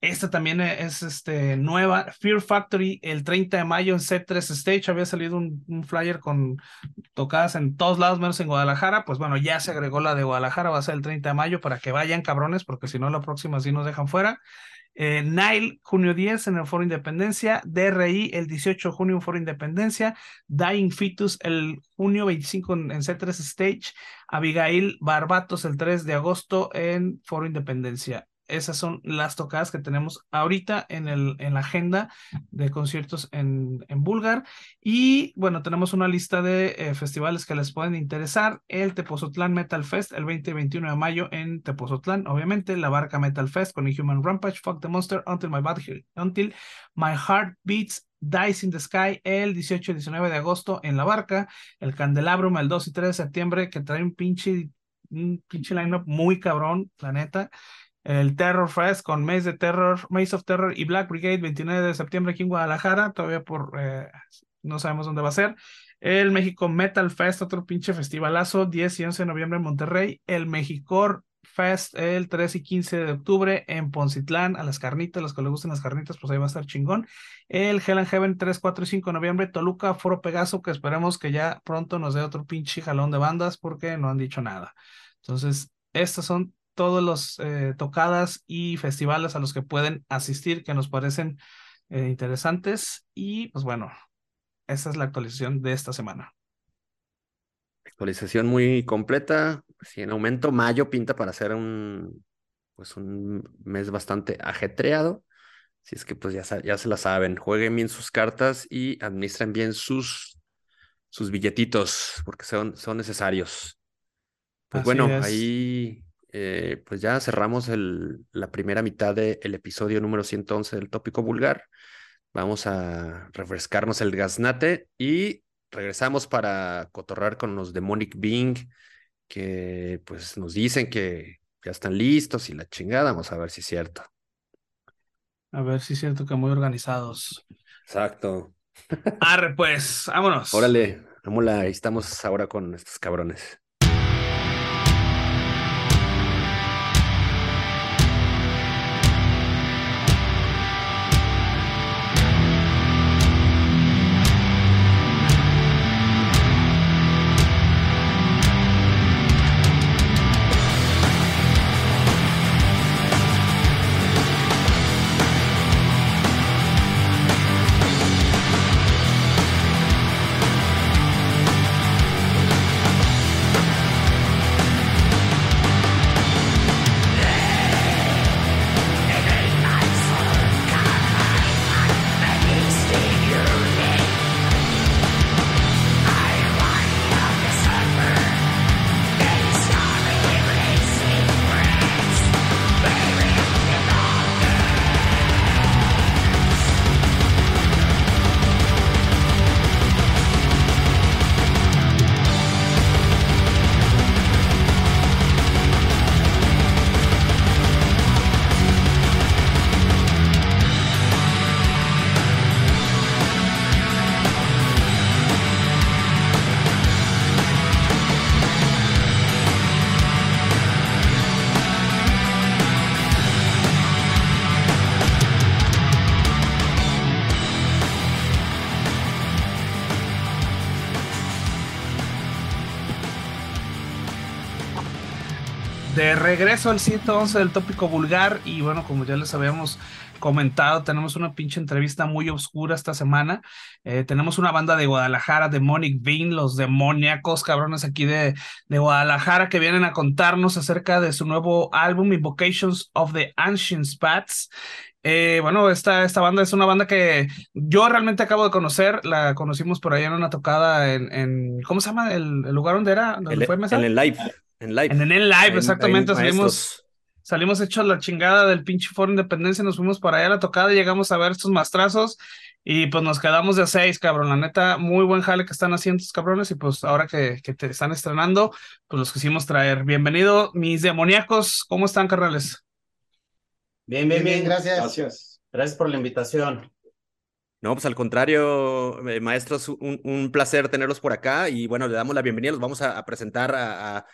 Esta también es este, nueva, Fear Factory, el 30 de mayo en C3 Stage, había salido un, un, flyer con tocadas en todos lados, menos en Guadalajara, pues bueno, ya se agregó la de Guadalajara, va a ser el 30 de mayo para que vayan cabrones, porque si no la próxima sí nos dejan fuera. Eh, Nile, junio 10 en el Foro Independencia. DRI, el 18 de junio en Foro Independencia. Dying Fetus, el junio 25 en, en C3 Stage. Abigail Barbatos, el 3 de agosto en Foro Independencia esas son las tocadas que tenemos ahorita en, el, en la agenda de conciertos en, en Bulgar. Y bueno, tenemos una lista de eh, festivales que les pueden interesar. El Tepozotlán Metal Fest el 20 y 21 de mayo en Tepozotlán, obviamente. La Barca Metal Fest con Human Rampage, Fuck the Monster, Until My, Body, Until My Heart Beats Dice in the Sky el 18 y 19 de agosto en La Barca, el Candelabrum el 2 y 3 de septiembre que trae un pinche, un pinche lineup muy cabrón, la neta el Terror Fest con Maze de Terror, Maze of Terror y Black Brigade 29 de septiembre aquí en Guadalajara, todavía por eh, no sabemos dónde va a ser. El México Metal Fest, otro pinche festivalazo, 10 y 11 de noviembre en Monterrey. El Mexicor Fest el 3 y 15 de octubre en Poncitlán, a las carnitas, los que les gusten las carnitas, pues ahí va a estar chingón. El Hell and Heaven 3, 4 y 5 de noviembre, Toluca, Foro Pegaso, que esperemos que ya pronto nos dé otro pinche jalón de bandas porque no han dicho nada. Entonces, estas son todos los eh, tocadas y festivales a los que pueden asistir que nos parecen eh, interesantes. Y pues bueno, esa es la actualización de esta semana. Actualización muy completa. Si en aumento, mayo pinta para ser un, pues un mes bastante ajetreado. Si es que pues ya, ya se la saben, jueguen bien sus cartas y administren bien sus, sus billetitos, porque son, son necesarios. Pues bueno, ahí eh, pues ya cerramos el, la primera mitad del episodio número 111 del tópico vulgar. Vamos a refrescarnos el gaznate y regresamos para cotorrar con los Demonic Being que pues nos dicen que ya están listos y la chingada. Vamos a ver si es cierto. A ver si es cierto que muy organizados. Exacto. Arre, pues, vámonos. Órale, vámonos, estamos ahora con estos cabrones. Regreso al 111 del tópico vulgar y bueno, como ya les habíamos comentado, tenemos una pinche entrevista muy oscura esta semana. Eh, tenemos una banda de Guadalajara, Demonic Bean, los demoníacos cabrones aquí de, de Guadalajara que vienen a contarnos acerca de su nuevo álbum Invocations of the Ancient Spats. Eh, bueno, esta, esta banda es una banda que yo realmente acabo de conocer, la conocimos por ahí en una tocada en, en ¿cómo se llama el, lugar donde era? ¿Dónde fue En el live. En live. En el live, exactamente. salimos, salimos hechos la chingada del pinche Foro Independencia, nos fuimos para allá a la tocada, llegamos a ver estos mastrazos y pues nos quedamos de seis, cabrón. La neta, muy buen jale que están haciendo estos cabrones y pues ahora que, que te están estrenando, pues los quisimos traer. Bienvenido, mis demoníacos. ¿Cómo están, carnales? Bien, bien, bien, gracias. Gracias. Gracias por la invitación. No, pues al contrario, eh, maestros, un, un, placer tenerlos por acá y bueno, le damos la bienvenida, los vamos a, presentar a,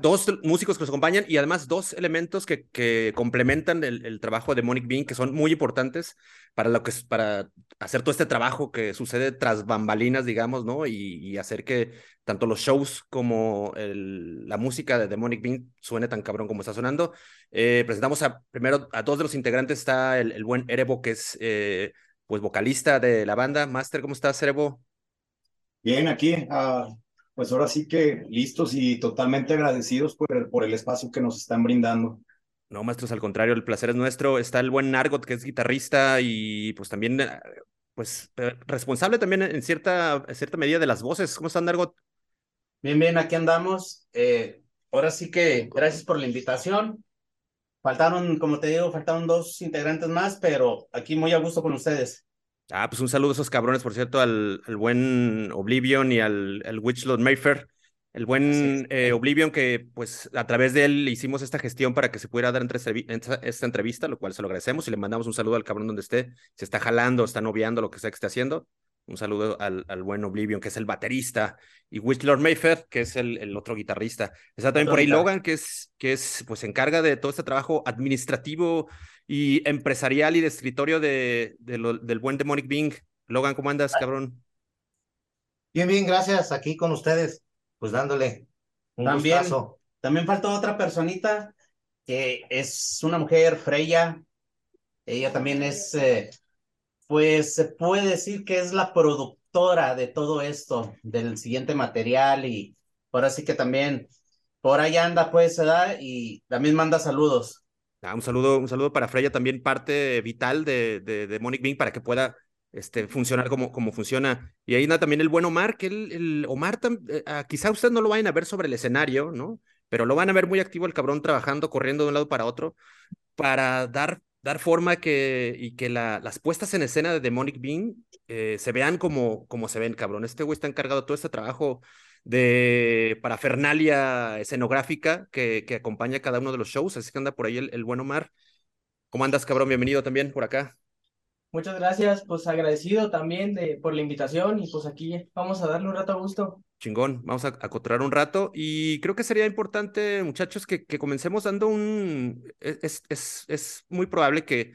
dos músicos que nos acompañan y además dos elementos que, que complementan el, trabajo de Monic Bean, que son muy importantes para lo que para hacer todo este trabajo que sucede tras bambalinas, digamos, ¿no? Y, hacer que tanto los shows como la música de Demonic Bean suene tan cabrón como está sonando. Eh, presentamos a, primero a dos de los integrantes, está el, buen Erebo, que es eh, pues vocalista de la banda. Master, ¿cómo estás, Erebo? Bien, aquí, ah, pues ahora sí que listos y totalmente agradecidos por el, por el espacio que nos están brindando. No, maestros, al contrario, el placer es nuestro. Está el buen Nargot, que es guitarrista y pues también, eh, pues, eh, responsable también en cierta, cierta medida de las voces. ¿Cómo están, Nargot? Bien, bien, aquí andamos. Eh, ahora sí que gracias por la invitación. Faltaron, como te digo, faltaron dos integrantes más, pero aquí muy a gusto con ustedes. Ah, pues un saludo a esos cabrones, por cierto, al, al buen Oblivion y al, al Witchlord Mayfair. El buen eh, Oblivion que pues a través de él hicimos esta gestión para que se pudiera dar entre esta entrevista, lo cual se lo agradecemos y le mandamos un saludo al cabrón donde esté, se está jalando, está noviando, lo que sea que esté haciendo. Un saludo al, al buen Oblivion, que es el baterista, y Witchlord Mayfair, que es el, el otro guitarrista. Está también por ahí Logan, que es, que es, pues se encarga de todo este trabajo administrativo y empresarial y de escritorio de, del buen Demonic Bing. Logan, ¿cómo andas, cabrón? Bien, bien, gracias. Aquí con ustedes, pues dándole un también, gustazo. También faltó otra personita que es una mujer, Freya. Ella también es, eh, pues se puede decir que es la productora de todo esto, del siguiente material y ahora sí que también por ahí anda, pues, se y también manda saludos. Ah, un saludo, un saludo para Freya, también parte vital de, de, de Bing para que pueda este, funcionar como, como funciona. Y ahí anda también el buen Omar, que el, el Omar, eh, ah, quizá ustedes no lo vayan a ver sobre el escenario, ¿no? Pero lo van a ver muy activo el cabrón trabajando, corriendo de un lado para otro, para dar, dar forma que, y que la, las puestas en escena de Demonic Being eh, se vean como, como se ven, cabrón. Este güey está encargado de todo este trabajo de parafernalia escenográfica que, que acompaña cada uno de los shows. Así que anda por ahí el, el buen Omar. ¿Cómo andas, cabrón? Bienvenido también por acá. Muchas gracias, pues agradecido también por la invitación y pues aquí vamos a darle un rato a gusto. Chingón, vamos a acotar un rato y creo que sería importante, muchachos, que, comencemos dando un... E, es, es, es, muy probable que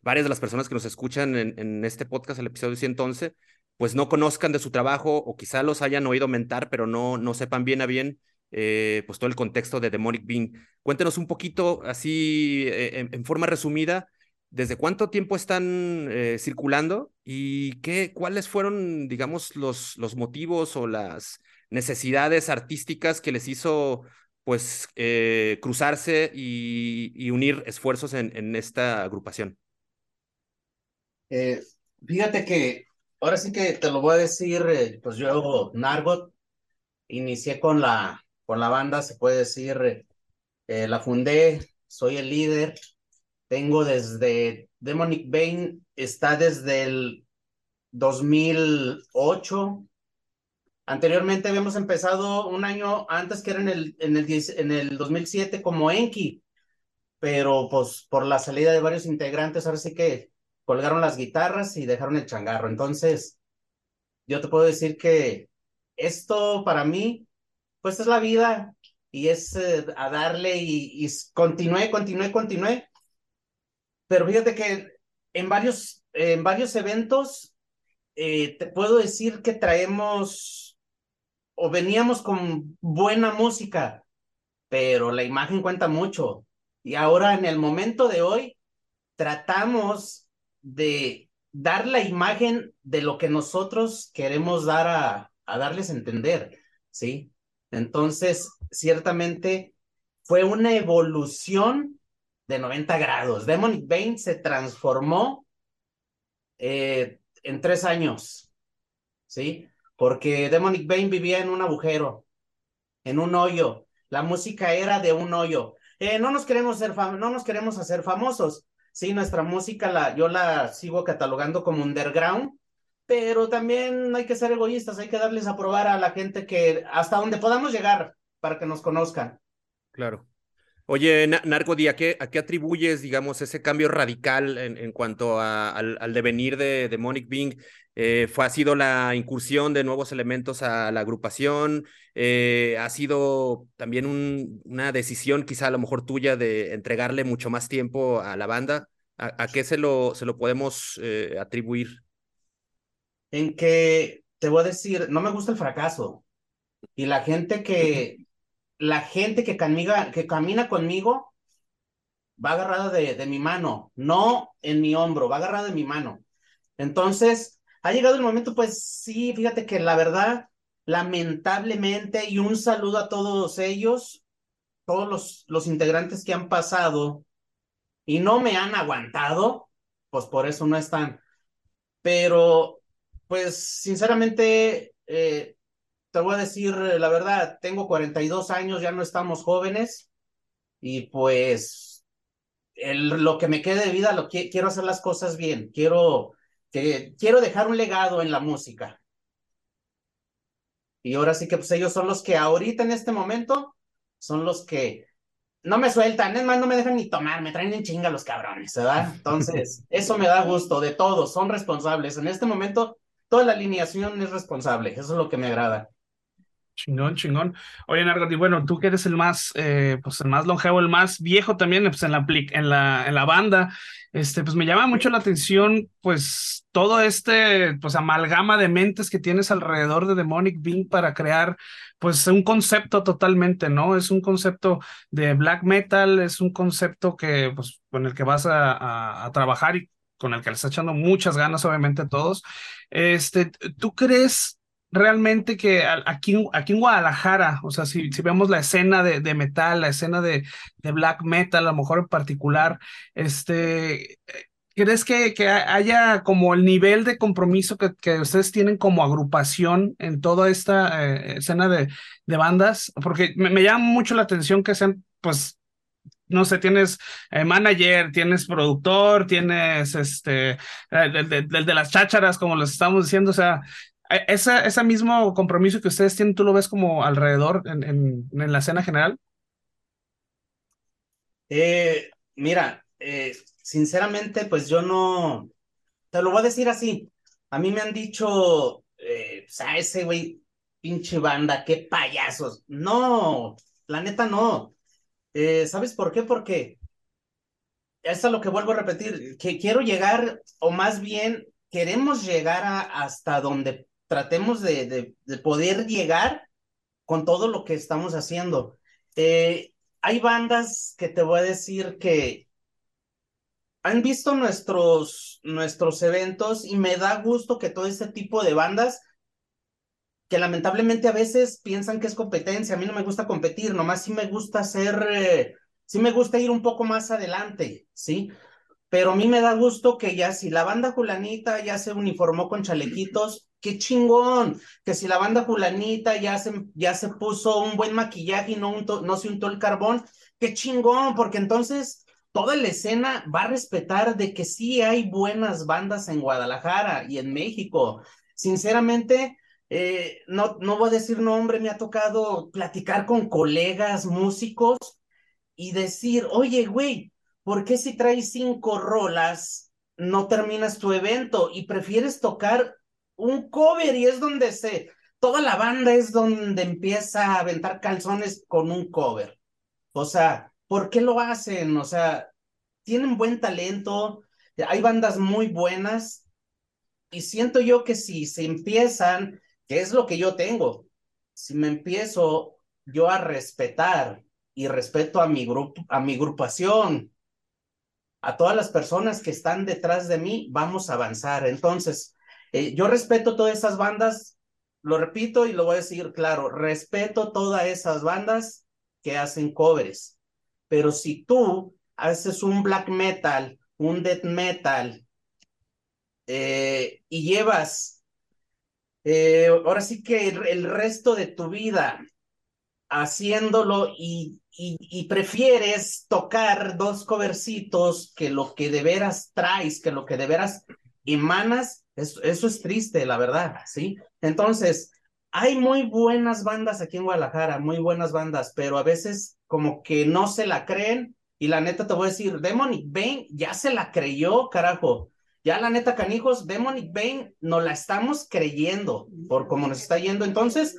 varias de las personas que nos escuchan en, en este podcast, el episodio 111, pues no conozcan de su trabajo o quizá los hayan oído mentar, pero no, no sepan bien a bien eh, pues todo el contexto de Demonic Being. Cuéntenos un poquito así eh, en, forma resumida, ¿desde cuánto tiempo están eh, circulando y qué, cuáles fueron, digamos, los, los motivos o las necesidades artísticas que les hizo pues cruzarse y, unir esfuerzos en, en esta agrupación? fíjate que ahora sí que te lo voy a decir, eh, pues yo, Nargot, inicié con la, con la banda, se puede decir, eh, la fundé, soy el líder, tengo desde, Demonic Bane está desde el 2008. Anteriormente habíamos empezado un año antes que era en el, en el, en el 2007 como Enki, pero pues por la salida de varios integrantes, ahora sí que colgaron las guitarras y dejaron el changarro. Entonces, yo te puedo decir que esto para mí, pues es la vida y es eh, a darle y, y continué, continué, continué. Pero fíjate que en varios, en varios eventos eh, te puedo decir que traemos o veníamos con buena música, pero la imagen cuenta mucho. Y ahora en el momento de hoy tratamos de dar la imagen de lo que nosotros queremos dar a, a darles a entender, ¿sí? Entonces, ciertamente fue una evolución de 90 grados. Demonic Bane se transformó eh, en tres años, ¿sí? Porque Demonic Bane vivía en un agujero, en un hoyo. La música era de un hoyo. Eh, no nos queremos ser no nos queremos hacer famosos. Sí, nuestra música la, yo la sigo catalogando como underground, pero también hay que ser egoístas, hay que darles a probar a la gente que hasta donde podamos llegar para que nos conozcan. Claro. Oye, Narcodi, ¿a qué, ¿a qué atribuyes, digamos, ese cambio radical en, en cuanto a, al, al, devenir de Demonic Bing? Eh, fue, ¿Ha sido la incursión de nuevos elementos a la agrupación? Eh, ¿Ha sido también un, una decisión quizá a lo mejor tuya de entregarle mucho más tiempo a la banda? ¿A, a qué se lo, se lo podemos eh, atribuir? En que, te voy a decir, no me gusta el fracaso. Y la gente que, la gente que camina, que camina conmigo va agarrada de, de mi mano, no en mi hombro, va agarrada de mi mano. Entonces, ha llegado el momento, pues sí, fíjate que la verdad, lamentablemente, y un saludo a todos ellos, todos los, los integrantes que han pasado y no me han aguantado, pues por eso no están. Pero, pues sinceramente, eh, te voy a decir la verdad, tengo 42 años, ya no estamos jóvenes y pues el, lo que me quede de vida, lo que, quiero hacer las cosas bien, quiero, que, quiero dejar un legado en la música. Y ahora sí que pues ellos son los que ahorita en este momento son los que no me sueltan, es más, no me dejan ni tomar, me traen en chinga los cabrones, ¿verdad? Entonces, eso me da gusto de todos, son responsables. En este momento, toda la alineación es responsable, eso es lo que me agrada. Chingón, chingón. Oye, Nargot, y bueno, tú que eres el más, eh, pues el más longevo, el más viejo también, pues en la, en la, en la banda, este, pues me llama mucho la atención, pues todo este, pues amalgama de mentes que tienes alrededor de Demonic Being para crear, pues un concepto totalmente, ¿no? Es un concepto de black metal, es un concepto que, pues, con el que vas a, a, a trabajar y con el que le está echando muchas ganas, obviamente, todos. Este, ¿tú crees realmente que aquí, aquí en Guadalajara, o sea, si, si vemos la escena de, de metal, la escena de, de, black metal, a lo mejor en particular, este, ¿crees que, que haya como el nivel de compromiso que, que ustedes tienen como agrupación en toda esta eh, escena de, de bandas? Porque me, llama mucho la atención que sean, pues, no sé, tienes eh, manager, tienes productor, tienes este, el de, de, de, las chácharas, como les estamos diciendo, o sea, ese, ese mismo compromiso que ustedes tienen, ¿tú lo ves como alrededor en, en, en la escena general? Eh, mira, eh, sinceramente, pues yo no, te lo voy a decir así. A mí me han dicho, eh, sea, ese güey, pinche banda, qué payasos. No, la neta no. Eh, ¿Sabes por qué? Porque eso es lo que vuelvo a repetir, que quiero llegar, o más bien queremos llegar a, hasta donde tratemos de, de, de, poder llegar con todo lo que estamos haciendo. Eh, hay bandas que te voy a decir que han visto nuestros, nuestros eventos y me da gusto que todo ese tipo de bandas que lamentablemente a veces piensan que es competencia, a mí no me gusta competir, nomás sí me gusta hacer, eh, sí me gusta ir un poco más adelante, ¿sí? Pero a mí me da gusto que ya si la banda Julanita ya se uniformó con chalequitos, qué chingón, que si la banda Julanita ya se, ya se puso un buen maquillaje y no se untó el carbón, qué chingón, porque entonces toda la escena va a respetar de que sí hay buenas bandas en Guadalajara y en México. Sinceramente, eh, no, no voy a decir nombre, me ha tocado platicar con colegas músicos y decir, oye, güey, ¿por qué si traes cinco rolas no terminas tu evento y prefieres tocar un cover y es donde se, toda la banda es donde empieza a aventar calzones con un cover. O sea, ¿por qué lo hacen? O sea, tienen buen talento, hay bandas muy buenas y siento yo que si se empiezan, que es lo que yo tengo, si me empiezo yo a respetar y respeto a mi grupo, a mi agrupación, a todas las personas que están detrás de mí, vamos a avanzar. Entonces, eh, yo respeto todas esas bandas, lo repito y lo voy a decir claro, respeto todas esas bandas que hacen covers, pero si tú haces un black metal, un death metal, eh, y llevas, eh, ahora sí que el, resto de tu vida haciéndolo y, prefieres tocar dos covercitos que lo que de veras traes, que lo que de veras emanas, eso, eso es triste, la verdad, ¿sí? Entonces, hay muy buenas bandas aquí en Guadalajara, muy buenas bandas, pero a veces como que no se la creen y la neta te voy a decir, Demonic Bane ya se la creyó, carajo. Ya la neta, canijos, Demonic Bane no la estamos creyendo por cómo nos está yendo. Entonces,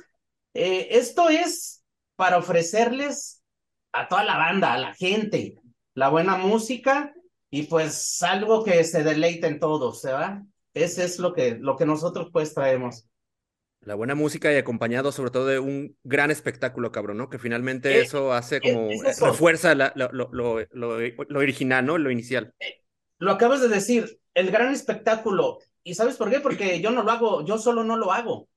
eh, esto es para ofrecerles a toda la banda, a la gente, la buena música y pues algo que se deleiten todos, ¿verdad? Ese es lo que, lo que nosotros pues traemos. La buena música y acompañado sobre todo de un gran espectáculo, cabrón, ¿no? Que finalmente eh, eso hace eh, como, refuerza la, lo, lo, lo, lo, original, ¿no? Lo inicial. Lo acabas de decir, el gran espectáculo. ¿Y sabes por qué? Porque yo no lo hago, yo solo no lo hago.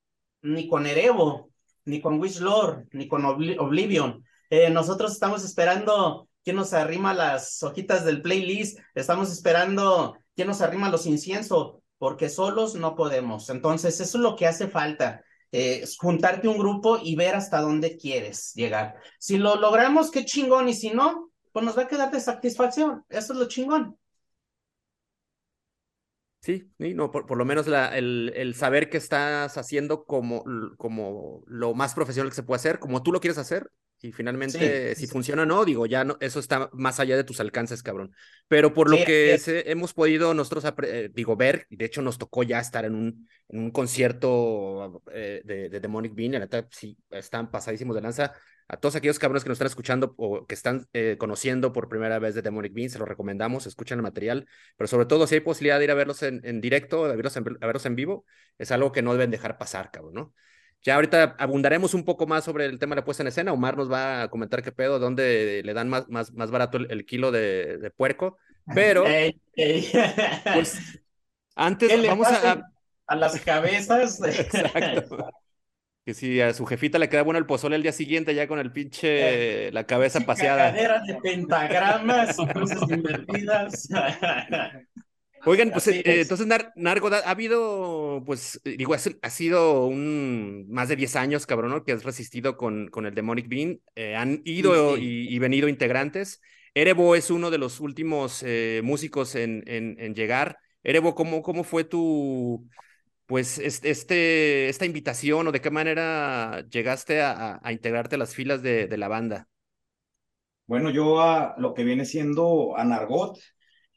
Ni con Erevo, ni con Wish Lord, ni con Oblivion. Eh, nosotros estamos esperando quién nos arrima las hojitas del playlist, estamos esperando quién nos arrima los inciensos, porque solos no podemos. Entonces, eso es lo que hace falta. Eh, juntarte un grupo y ver hasta dónde quieres llegar. Si lo logramos, qué chingón, y si no, pues nos va a quedar de satisfacción. Eso es lo chingón. Sí, no, por, lo menos el, el, saber que estás haciendo como, como lo más profesional que se puede hacer, como tú lo quieres hacer, y finalmente si funciona o no, digo, ya no, eso está más allá de tus alcances, cabrón. Pero por lo que hemos podido nosotros, eh, digo, ver, y de hecho nos tocó ya estar en un, en un concierto eh, de, de Demonic Bean, la neta, sí, están pasadísimos de lanza a todos aquellos cabrones que nos están escuchando o que están eh, conociendo por primera vez de Demonic Bean, se los recomendamos, escuchen el material, pero sobre todo si hay posibilidad de ir a verlos en, en directo, de verlos en, a verlos en vivo, es algo que no deben dejar pasar, cabrón, ¿no? Ya ahorita abundaremos un poco más sobre el tema de la puesta en escena. Omar nos va a comentar qué pedo, dónde le dan más, más, más barato el, kilo de, de, puerco. Pero, pues, antes vamos a... A las cabezas. Exacto. Que si a su jefita le queda bueno el pozole el día siguiente, ya con el pinche, la cabeza paseada. de pentagramas cosas invertidas. Oigan, pues eh, entonces, Nargo, ha habido, pues, eh, digo, ha sido un más de 10 años, cabrón, ¿no? Que has resistido con, con el Demonic Bean. Eh, han ido Y, venido integrantes. Erebo es uno de los últimos músicos en, en, en, llegar. Erebo, ¿cómo, ¿cómo fue tu, pues este, esta invitación o de qué manera llegaste a, integrarte a las filas de, de, la banda? Bueno, yo a lo que viene siendo a Nargot,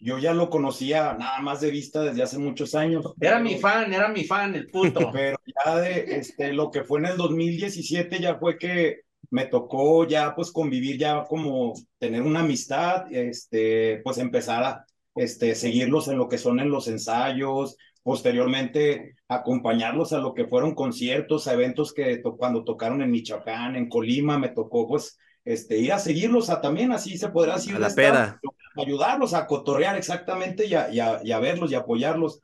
yo ya lo conocía nada más de vista desde hace muchos años. Era mi fan, era mi fan, el puto. Pero ya de este, lo que fue en el 2017 ya fue que me tocó ya pues convivir, ya como tener una amistad, este, pues empezar a este, seguirlos en lo que son en los ensayos, posteriormente acompañarlos a lo que fueron conciertos, a eventos que cuando tocaron en Michoacán, en Colima, me tocó pues este, ir a seguirlos a también, así se podrá decir. A la. Ayudarlos a cotorrear exactamente y a, y, a, verlos y apoyarlos.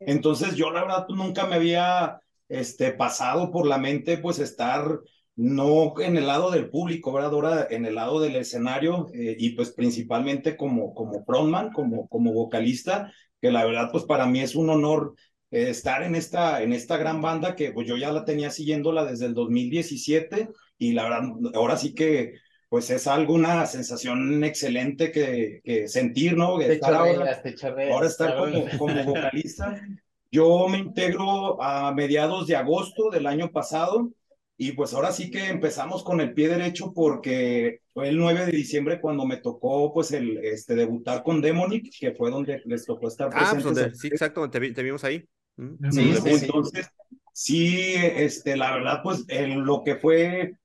Entonces yo la verdad nunca me había este, pasado por la mente pues estar no en el lado del público, ¿verdad? Ahora en el lado del escenario eh, y pues principalmente como, como frontman, como, como vocalista, que la verdad, pues para mí es un honor eh, estar en esta, en esta gran banda que pues yo ya la tenía siguiéndola desde el 2017 y la verdad, ahora sí que pues es algo, una sensación excelente que, que sentir, ¿no? estar ahora, ahora estar como, como vocalista. Yo me integro a mediados de agosto del año pasado y pues ahora sí que empezamos con el pie derecho porque fue el 9 de diciembre cuando me tocó pues el este debutar con Demonic, que fue donde les tocó estar ah, pues donde, sí, exacto, te, vimos ahí. Mm. Sí, entonces, sí, este, la verdad, pues en lo que fue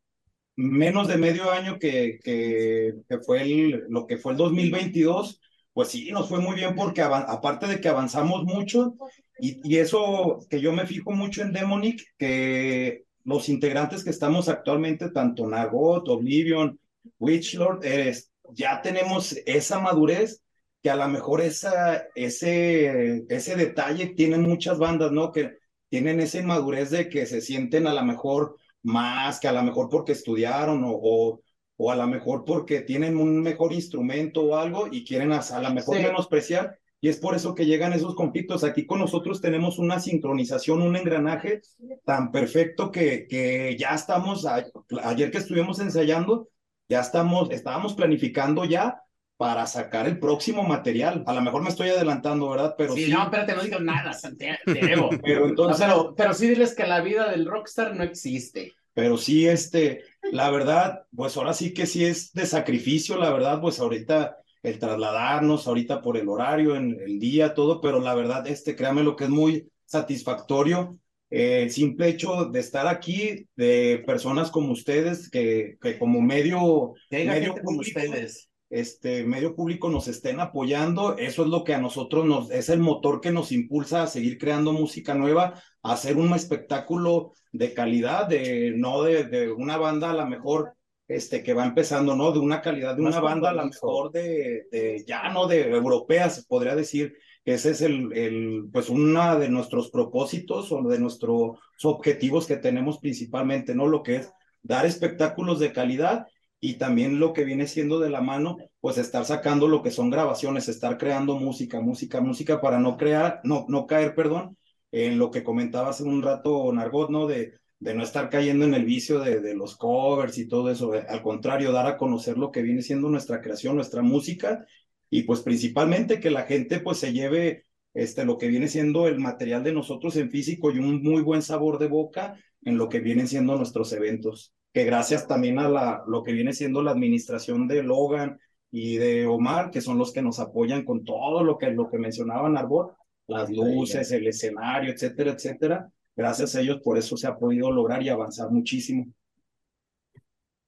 menos de medio año que, que, que fue el, lo que fue el 2022, pues sí, nos fue muy bien porque aparte de que avanzamos mucho, y, y eso que yo me fijo mucho en Demonic, que los integrantes que estamos actualmente, tanto Nagot, Oblivion, Witchlord, eres, ya tenemos esa madurez que a lo mejor esa, ese, ese detalle tienen muchas bandas, ¿no? Que tienen esa inmadurez de que se sienten a lo mejor más, que a lo mejor porque estudiaron o, o, o a lo mejor porque tienen un mejor instrumento o algo y quieren a, a lo mejor Sí. menospreciar. Y es por eso que llegan esos conflictos. Aquí con nosotros tenemos una sincronización, un engranaje tan perfecto que, que ya estamos, a- ayer que estuvimos ensayando, ya estamos, estábamos planificando ya para sacar el próximo material. A lo mejor me estoy adelantando, ¿verdad? Pero sí, sí, no, espérate, no digas nada, Santiago. Pero No, entonces, pero, pero sí diles que la vida del rockstar no existe. pero sí, este, la verdad, pues ahora sí que sí es de sacrificio, la verdad, pues ahorita el trasladarnos, ahorita por el horario, en el día, todo, pero la verdad, este, créame lo que es muy satisfactorio. eh, el simple hecho de estar aquí, de personas como ustedes, que, que como medio, medio gente como ustedes. Este medio público nos estén apoyando, eso es lo que a nosotros nos, es el motor que nos impulsa a seguir creando música nueva, a hacer un espectáculo de calidad, de no de, de una banda a la mejor este que va empezando, ¿no? De una calidad de Más una banda a la mejor de, de ya no de europea, se podría decir que ese es el, el pues uno de nuestros propósitos o de nuestros objetivos que tenemos principalmente, ¿no? Lo que es dar espectáculos de calidad y también lo que viene siendo de la mano, pues estar sacando lo que son grabaciones, estar creando música, música, música para no crear, no, no caer, perdón, en lo que comentaba hace un rato Nargot, ¿no? De, de no estar cayendo en el vicio de, de los covers y todo eso, al contrario, dar a conocer lo que viene siendo nuestra creación, nuestra música y pues principalmente que la gente pues se lleve este, lo que viene siendo el material de nosotros en físico y un muy buen sabor de boca en lo que vienen siendo nuestros eventos que gracias también a la, lo que viene siendo la administración de Logan y de Omar, que son los que nos apoyan con todo lo que, lo que mencionaban Arbor, las luces, el escenario, etcétera, etcétera. Gracias a ellos por eso se ha podido lograr y avanzar muchísimo.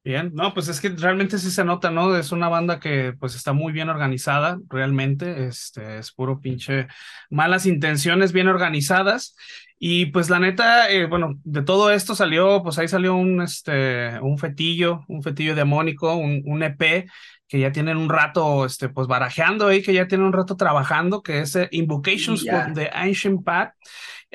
Bien, no, pues es que realmente sí se nota, ¿no? Es una banda que pues está muy bien organizada, realmente, este, es puro pinche malas intenciones bien organizadas. Y pues la neta, eh, bueno, de todo esto salió, pues ahí salió un, este, un fetillo, un fetillo demónico, un, un EP que ya tienen un rato, este, pues barajeando ahí, que ya tienen un rato trabajando, que es eh, Invocations Ya. for the Ancient Path.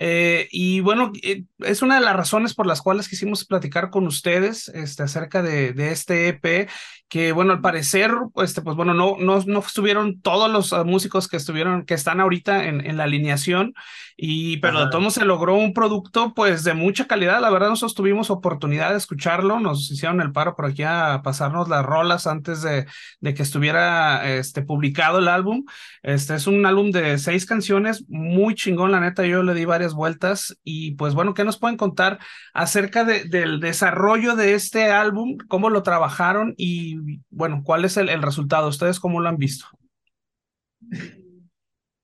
Eh, y bueno, eh, es una de las razones por las cuales quisimos platicar con ustedes este, acerca de, de este EP, que bueno, al parecer, este, pues bueno, no, no, no estuvieron todos los uh, músicos que estuvieron, que están ahorita en, en la alineación, y pero Ajá. de todos modos se logró un producto pues de mucha calidad. La verdad, nosotros tuvimos oportunidad de escucharlo, nos hicieron el paro por aquí a pasarnos las rolas antes de, de que estuviera este, publicado el álbum. Este es un álbum de seis canciones, muy chingón, la neta, yo le di varias vueltas y pues bueno, ¿qué nos pueden contar acerca de, del desarrollo de este álbum? ¿Cómo lo trabajaron y bueno, cuál es el, el resultado? ¿Ustedes cómo lo han visto?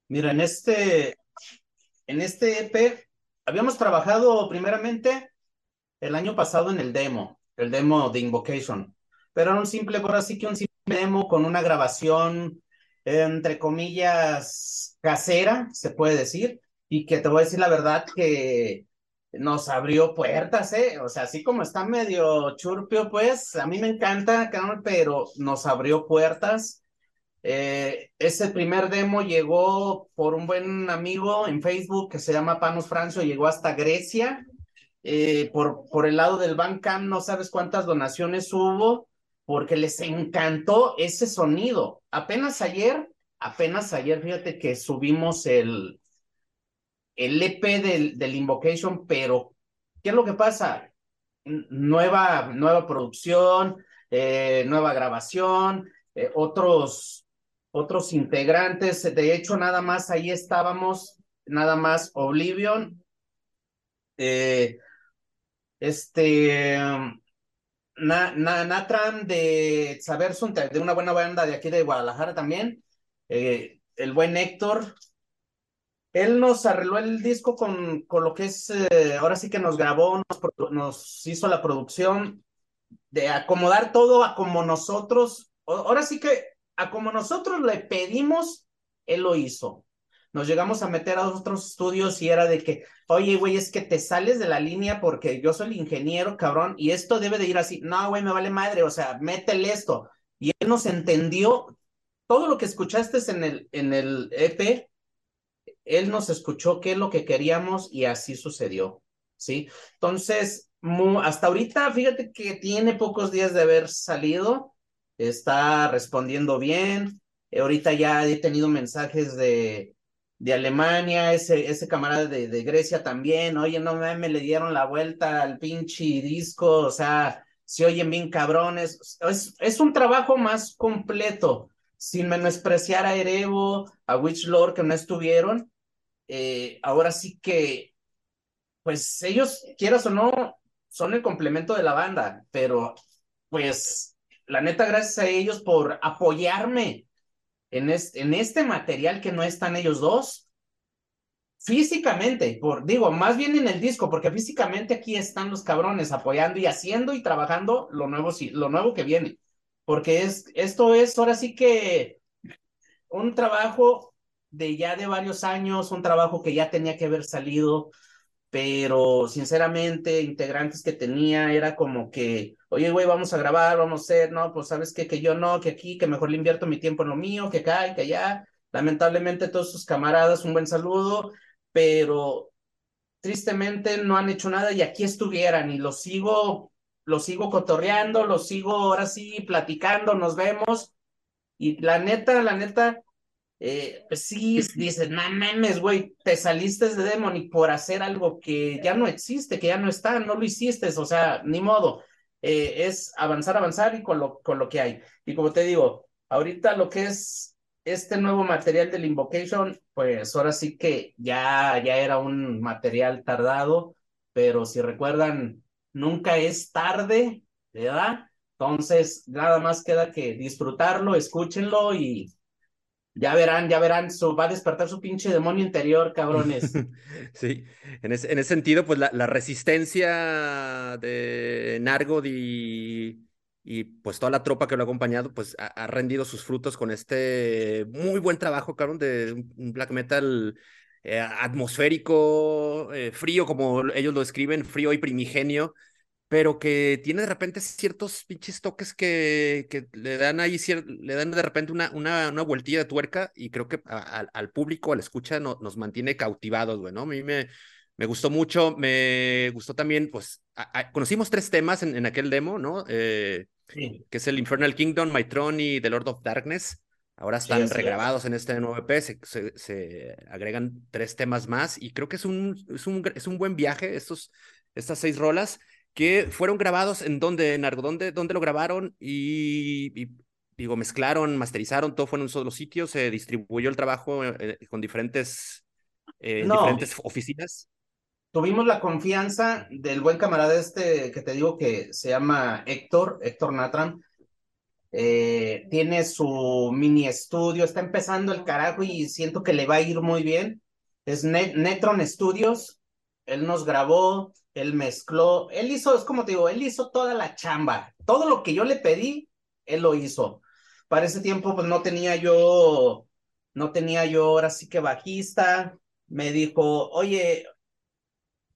Mira, en este, en este EP habíamos trabajado primeramente el año pasado en el demo, el demo de Invocation, pero era un simple, por así que un simple demo con una grabación entre comillas casera, se puede decir, y que te voy a decir la verdad que nos abrió puertas, ¿eh? O sea, así como está medio churpio, pues a mí me encanta, pero nos abrió puertas. Eh, ese primer demo llegó por un buen amigo en Facebook que se llama Panos Francio, llegó hasta Grecia. Eh, por, por el lado del Bandcamp no sabes cuántas donaciones hubo, porque les encantó ese sonido. Apenas ayer, apenas ayer, fíjate que subimos el, el EP del, del Invocation, pero ¿qué es lo que pasa? Nueva, nueva producción, eh, nueva grabación, eh, otros, otros integrantes. De hecho, nada más ahí estábamos, nada más Oblivion, eh, este, Na, Na- Natran de Sabersun, de una buena banda de aquí de Guadalajara también, el buen Héctor. Él nos arregló el disco con, con lo que es, eh, ahora sí que nos grabó, nos, hizo la producción de acomodar todo a como nosotros, ahora sí que a como nosotros le pedimos, él lo hizo. nos llegamos a meter a otros estudios y era de que, oye, güey, es que te sales de la línea porque yo soy el ingeniero, cabrón, y esto debe de ir así. No, güey, me vale madre, o sea, métele esto. Y él nos entendió todo lo que escuchaste en el, en el EP, él nos escuchó qué es lo que queríamos y así sucedió, ¿sí? Entonces, hasta ahorita, fíjate que tiene pocos días de haber salido, está respondiendo bien, ahorita ya he tenido mensajes de, de Alemania, ese, ese camarada de, de Grecia también, oye, no me le dieron la vuelta al pinche disco, o sea, se oyen bien cabrones, es, es un trabajo más completo, sin menospreciar a Erebo, a Witchlord que no estuvieron, eh, ahora sí que, pues ellos, quieras o no, son el complemento de la banda, pero pues la neta, gracias a ellos por apoyarme en este, material que no están ellos dos. Físicamente, por, digo, más bien en el disco, porque físicamente aquí están los cabrones apoyando y haciendo y trabajando lo nuevo, lo nuevo que viene. Porque es, esto es ahora sí que un trabajo de ya de varios años, un trabajo que ya tenía que haber salido, pero sinceramente, integrantes que tenía era como que, oye, güey, vamos a grabar, vamos a hacer, no, pues sabes qué, que yo no, que aquí, que mejor le invierto mi tiempo en lo mío, que acá y que allá. Lamentablemente, todos sus camaradas, un buen saludo, pero tristemente no han hecho nada y aquí estuvieran y los sigo, los sigo cotorreando, los sigo ahora sí platicando, nos vemos. Y la neta, la neta, eh, pues sí, dices, no mames, güey, te saliste de Demon por hacer algo que ya no existe, que ya no está, no lo hiciste, o sea, ni modo. Eh, es avanzar, avanzar y con lo, con lo que hay. Y como te digo, ahorita lo que es este nuevo material del Invocation, pues ahora sí que ya, ya era un material tardado, pero si recuerdan, nunca es tarde, ¿verdad? Entonces, nada más queda que disfrutarlo, escúchenlo y ya verán, ya verán, va a despertar su pinche demonio interior, cabrones. sí, en ese, en ese sentido, pues la, resistencia de Nargod y, y, pues toda la tropa que lo ha acompañado, pues ha, rendido sus frutos con este muy buen trabajo, cabrón, de un black metal eh, atmosférico, eh, frío, como ellos lo escriben, frío y primigenio pero que tiene de repente ciertos pinches toques que, que le dan ahí, le dan de repente una, una, una vueltilla de tuerca y creo que al público, a la escucha, nos mantiene cautivados, güey, ¿no? A mí me, me gustó mucho, me gustó también, pues, conocimos tres temas en, en aquel demo, ¿no? Eh, sí. Que es el Infernal Kingdom, My Throne y The Lord of Darkness. Ahora están regrabados en este nuevo EP, se, se, se, agregan tres temas más y creo que es un, es un, es un buen viaje estos, estas seis rolas que fueron grabados en donde, Nargo, ¿dónde, dónde lo grabaron? Y, digo, mezclaron, masterizaron, todo fue en un solo sitio, se distribuyó el trabajo eh, con diferentes, eh, diferentes oficinas. Tuvimos la confianza del buen camarada este que te digo que se llama Héctor, Héctor Natram. Eh, tiene su mini estudio, está empezando el carajo y siento que le va a ir muy bien. Es Netron Studios, él nos grabó, él mezcló, él hizo, es como te digo, él hizo toda la chamba, todo lo que yo le pedí, él lo hizo. Para ese tiempo, pues no tenía yo, no tenía yo ahora sí que bajista, me dijo, oye,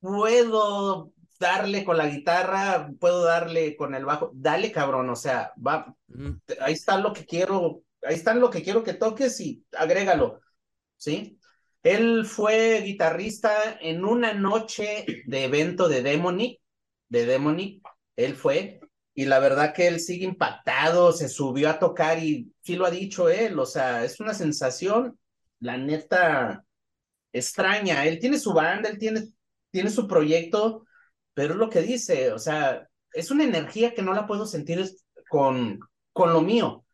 puedo darle con la guitarra, puedo darle con el bajo, dale cabrón, o sea, va, ahí está lo que quiero, ahí está lo que quiero que toques y agrégalo, ¿sí? Él fue guitarrista en una noche de evento de Demonic, de Demonic, él fue, y la verdad que él sigue impactado, se subió a tocar y sí lo ha dicho él, o sea, es una sensación, la neta, extraña. Él tiene su banda, él tiene, tiene su proyecto, pero es lo que dice, o sea, es una energía que no la puedo sentir con, con lo mío.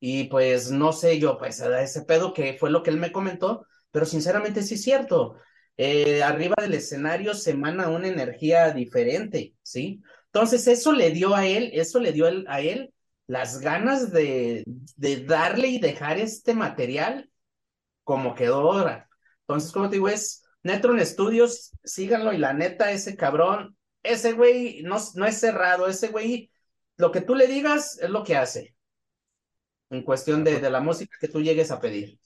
Y pues no sé yo, pues ese pedo que fue lo que él me comentó, pero sinceramente sí es cierto. Eh, arriba del escenario se emana una energía diferente, ¿sí? Entonces eso le dio a él, eso le dio a él las ganas de, de darle y dejar este material como quedó ahora. Entonces, como te digo, es Netron Studios, síganlo y la neta, ese cabrón, ese güey no, no es cerrado, ese güey, lo que tú le digas es lo que hace en cuestión de, de la música que tú llegues a pedir.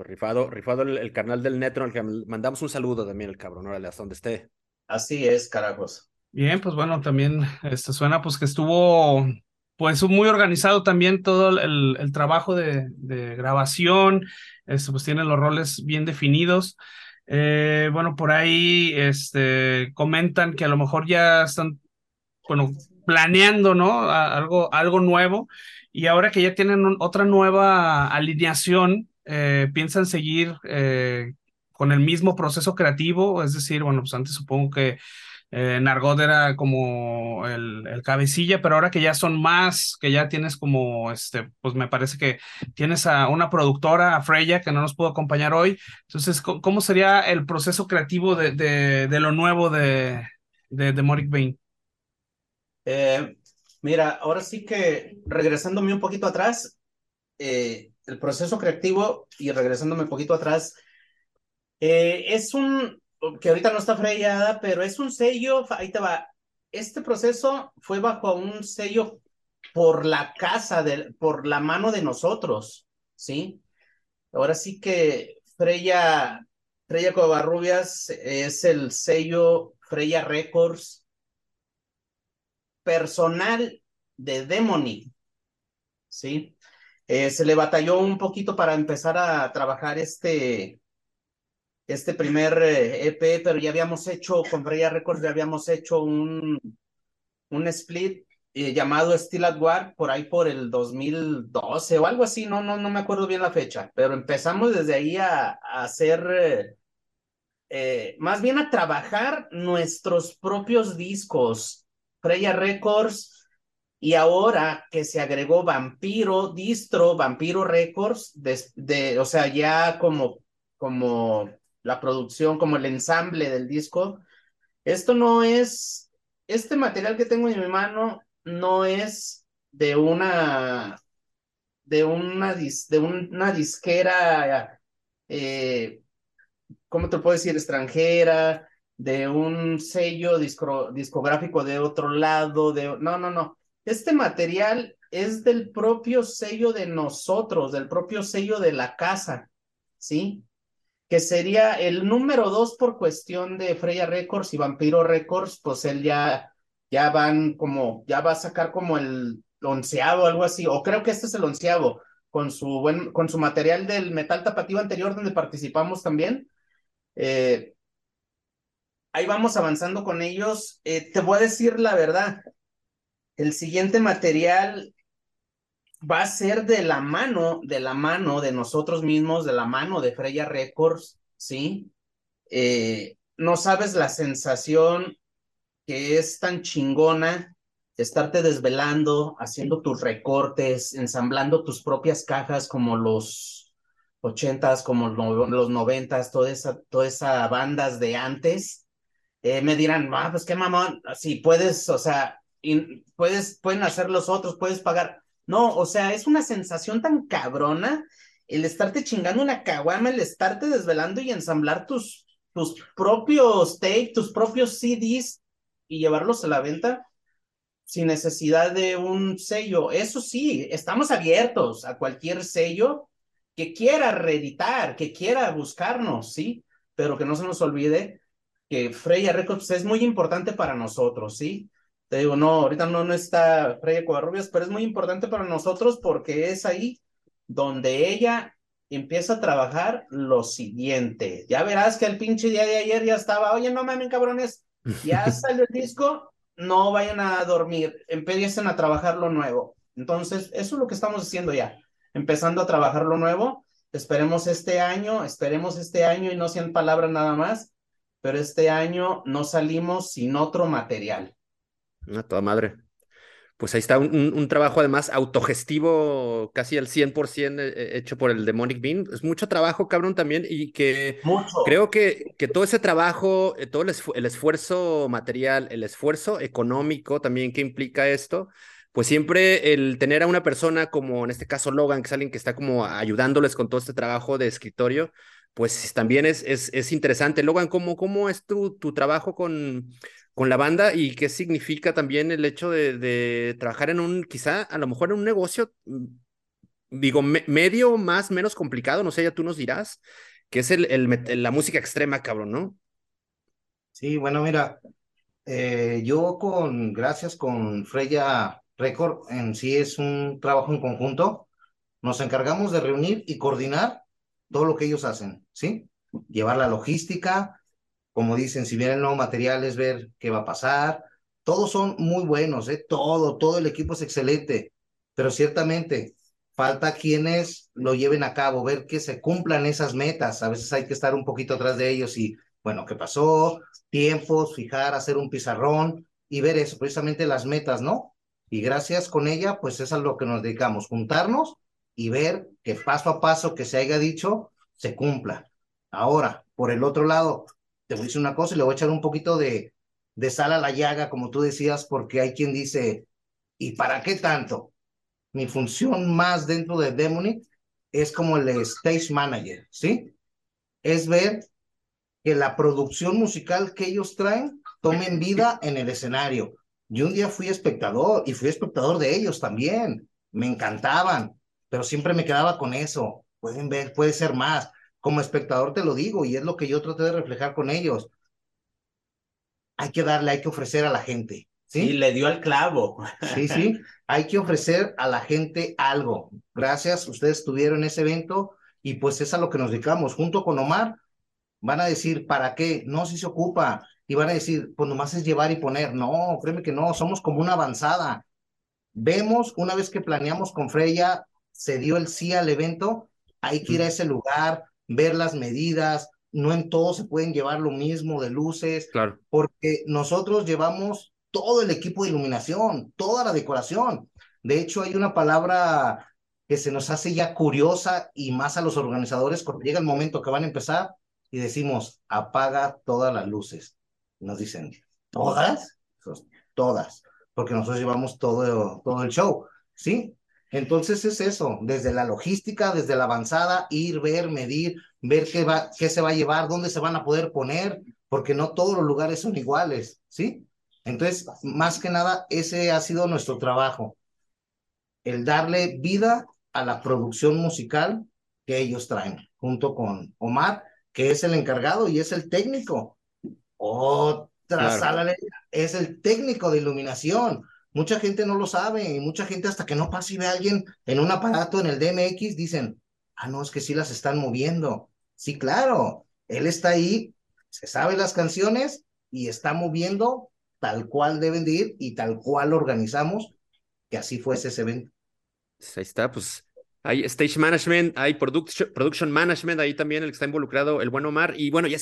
Pues rifado, rifado el, el carnal del Netro, al que mandamos un saludo también, el cabrón, órale, hasta donde esté. Así es, carajos. Bien, pues bueno, también este, suena pues que estuvo pues muy organizado también todo el, el trabajo de, de grabación, este, pues tiene los roles bien definidos. Eh, bueno, por ahí este, comentan que a lo mejor ya están, bueno, planeando, ¿no? A- algo, algo nuevo. Y ahora que ya tienen un- otra nueva alineación, eh, piensan seguir eh, con el mismo proceso creativo. Es decir, bueno, pues antes supongo que eh, Nargot era como el, el cabecilla, pero ahora que ya son más, que ya tienes como, este, pues me parece que tienes a una productora, a Freya, que no nos pudo acompañar hoy. Entonces, ¿cómo, sería el proceso creativo de, de, lo nuevo de, de, de Moric Bain? Eh, mira, ahora sí que regresándome un poquito atrás, eh, el proceso creativo y regresándome un poquito atrás, eh, es un, que ahorita no está freyada, pero es un sello, ahí te va. Este proceso fue bajo un sello por la casa, de, por la mano de nosotros, ¿sí? Ahora sí que Freya, Freya Covarrubias es el sello Freya Records personal de Demonic, ¿sí? Eh, se le batalló un poquito para empezar a trabajar este, este primer eh, EP, pero ya habíamos hecho, con Freya Records ya habíamos hecho un, un split eh, llamado Still at War por ahí por el 2012 o algo así, no, no, no me acuerdo bien la fecha, pero empezamos desde ahí a, a hacer, eh, eh, más bien a trabajar nuestros propios discos, Freya Records, y ahora que se agregó Vampiro, Distro, Vampiro Records, de, o sea, ya como, la producción, como el ensamble del disco, esto no es, este material que tengo en mi mano no es de una, de una, dis, de una disquera, eh, ¿cómo te puedo decir? Extranjera, de un sello disco, discográfico de otro lado, de, no, no, no. Este material es del propio sello de nosotros, del propio sello de la casa, ¿sí? Que sería el número dos por cuestión de Freya Records y Vampiro Records, pues él ya, ya van como, ya va a sacar como el onceavo, algo así, o creo que este es el onceavo, con su con su material del metal tapativo anterior donde participamos también. Eh, ahí vamos avanzando con ellos. Eh, te voy a decir la verdad, el siguiente material va a ser de la mano, de la mano de nosotros mismos, de la mano de Freya Records, ¿sí? Eh, no sabes la sensación que es tan chingona estarte desvelando, haciendo tus recortes, ensamblando tus propias cajas como los ochentas, como los noventas, toda esa bandas de antes. Eh, me dirán, ah, pues qué mamón, si puedes, o sea, y puedes, pueden hacer los otros, puedes pagar. No, o sea, es una sensación tan cabrona el estarte chingando una caguama, el estarte desvelando y ensamblar tus, tus propios tape, tus propios CDs y llevarlos a la venta sin necesidad de un sello. Eso sí, estamos abiertos a cualquier sello que quiera reeditar, que quiera buscarnos, ¿sí? Pero que no se nos olvide que Freya Records es muy importante para nosotros, ¿sí? Te digo, no, ahorita no, no está Freya Covarrubias, pero es muy importante para nosotros porque es ahí donde ella empieza a trabajar lo siguiente. Ya verás que el pinche día de ayer ya estaba, oye, no mames, cabrones, ya salió el disco, no vayan a dormir, empiecen a trabajar lo nuevo. Entonces, eso es lo que estamos haciendo ya, empezando a trabajar lo nuevo. Esperemos este año, esperemos este año y no sean palabras nada más, pero este año no salimos sin otro material. A toda madre. Pues ahí está un, un, un trabajo además autogestivo casi al 100% hecho por el Demonic Bean. Es mucho trabajo, cabrón, también, y que mucho. creo que, que todo ese trabajo, eh, todo el, esfu el esfuerzo material, el esfuerzo económico también que implica esto, pues siempre el tener a una persona como en este caso Logan, que es alguien que está como ayudándoles con todo este trabajo de escritorio, pues también es, es, es interesante. Logan, ¿cómo, cómo es tu, tu trabajo con, con la banda y qué significa también el hecho de, trabajar en un, quizá a lo mejor en un negocio digo, medio más, menos complicado, no sé, ya tú nos dirás, que es el, la música extrema, cabrón, ¿no? Sí, bueno, mira, eh, yo con, gracias con Freya Record, en sí es un trabajo en conjunto, nos encargamos de reunir y coordinar todo lo que ellos hacen, ¿sí? Llevar la logística, como dicen, si viene el nuevo material es ver qué va a pasar, todos son muy buenos, ¿eh? Todo, todo el equipo es excelente, pero ciertamente falta quienes lo lleven a cabo, ver que se cumplan esas metas, a veces hay que estar un poquito atrás de ellos y, bueno, ¿qué pasó? Tiempos, fijar, hacer un pizarrón y ver eso, precisamente las metas, ¿no? Y gracias con ella, pues es a lo que nos dedicamos, juntarnos y ver que paso a paso que se haya dicho se cumpla. Ahora, por el otro lado, te voy a una cosa y le voy a echar un poquito de, de sal a la llaga, como tú decías, porque hay quien dice, ¿y para qué tanto? Mi función más dentro de Demonic es como el stage manager, ¿sí? Es ver que la producción musical que ellos traen tomen vida en el escenario. Yo un día fui espectador y fui espectador de ellos también. Me encantaban pero siempre me quedaba con eso. Pueden ver, puede ser más. Como espectador te lo digo y es lo que yo traté de reflejar con ellos. Hay que darle, hay que ofrecer a la gente. ¿sí? Y le dio al clavo. Sí, sí. Hay que ofrecer a la gente algo. Gracias, ustedes estuvieron en ese evento y pues es a lo que nos dedicamos. Junto con Omar, van a decir, ¿para qué? No, si se ocupa. Y van a decir, pues nomás es llevar y poner. No, créeme que no, somos como una avanzada. Vemos, una vez que planeamos con Freya, se dio el sí al evento, hay que ir a ese lugar, ver las medidas, no en todo se pueden llevar lo mismo de luces, claro. porque nosotros llevamos todo el equipo de iluminación, toda la decoración. De hecho, hay una palabra que se nos hace ya curiosa y más a los organizadores cuando llega el momento que van a empezar y decimos, apaga todas las luces. Nos dicen, ¿todas? Todas, porque nosotros llevamos todo, todo el show, ¿sí? Entonces es eso, desde la logística, desde la avanzada, ir, ver, medir, ver qué, va, qué se va a llevar, dónde se van a poder poner, porque no todos los lugares son iguales, ¿sí? Entonces, más que nada, ese ha sido nuestro trabajo, el darle vida a la producción musical que ellos traen, junto con Omar, que es el encargado y es el técnico. Otra sala es el técnico de iluminación. Mucha gente no lo sabe y mucha gente hasta que no pase y ve a alguien en un aparato en el DMX dicen, ah, no, es que sí las están moviendo. Sí, claro, él está ahí, se sabe las canciones y está moviendo tal cual deben de ir y tal cual organizamos que así fuese ese evento. Pues ahí está, pues hay stage management, hay production, production management, ahí también el que está involucrado, el buen Omar. Y bueno, ya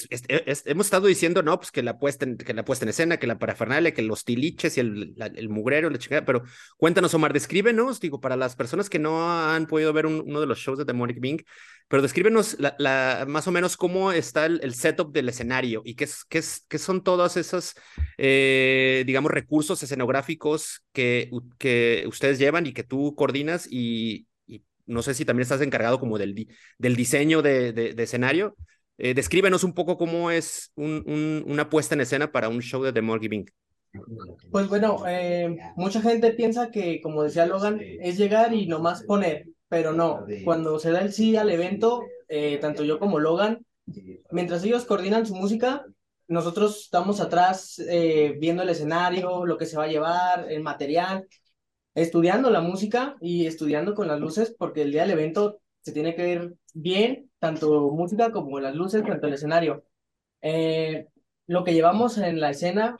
hemos estado diciendo, no, pues que la, puesta en, que la puesta en escena, que la parafernalia, que los tiliches y el, el mugrero, la chingada. Pero cuéntanos, Omar, descríbenos, digo, para las personas que no han podido ver uno de los shows de Demonic Bing, pero descríbenos la, más o menos cómo está el, setup del escenario y qué, es, qué, es, qué son todos esos, eh, digamos, recursos escenográficos que, que ustedes llevan y que tú coordinas y no sé si también estás encargado como del, del diseño de, de, escenario. Eh, descríbenos un poco cómo es un, una puesta en escena para un show de The More Giving. Pues bueno, eh, mucha gente piensa que, como decía Logan, es llegar y nomás poner, pero no. Cuando se da el sí al evento, eh, tanto yo como Logan, mientras ellos coordinan su música, nosotros estamos atrás viendo el escenario, lo que se va a llevar, el material, estudiando la música y estudiando con las luces, porque el día del evento se tiene que ver bien, tanto música como las luces, tanto el escenario. Eh, lo que llevamos en la escena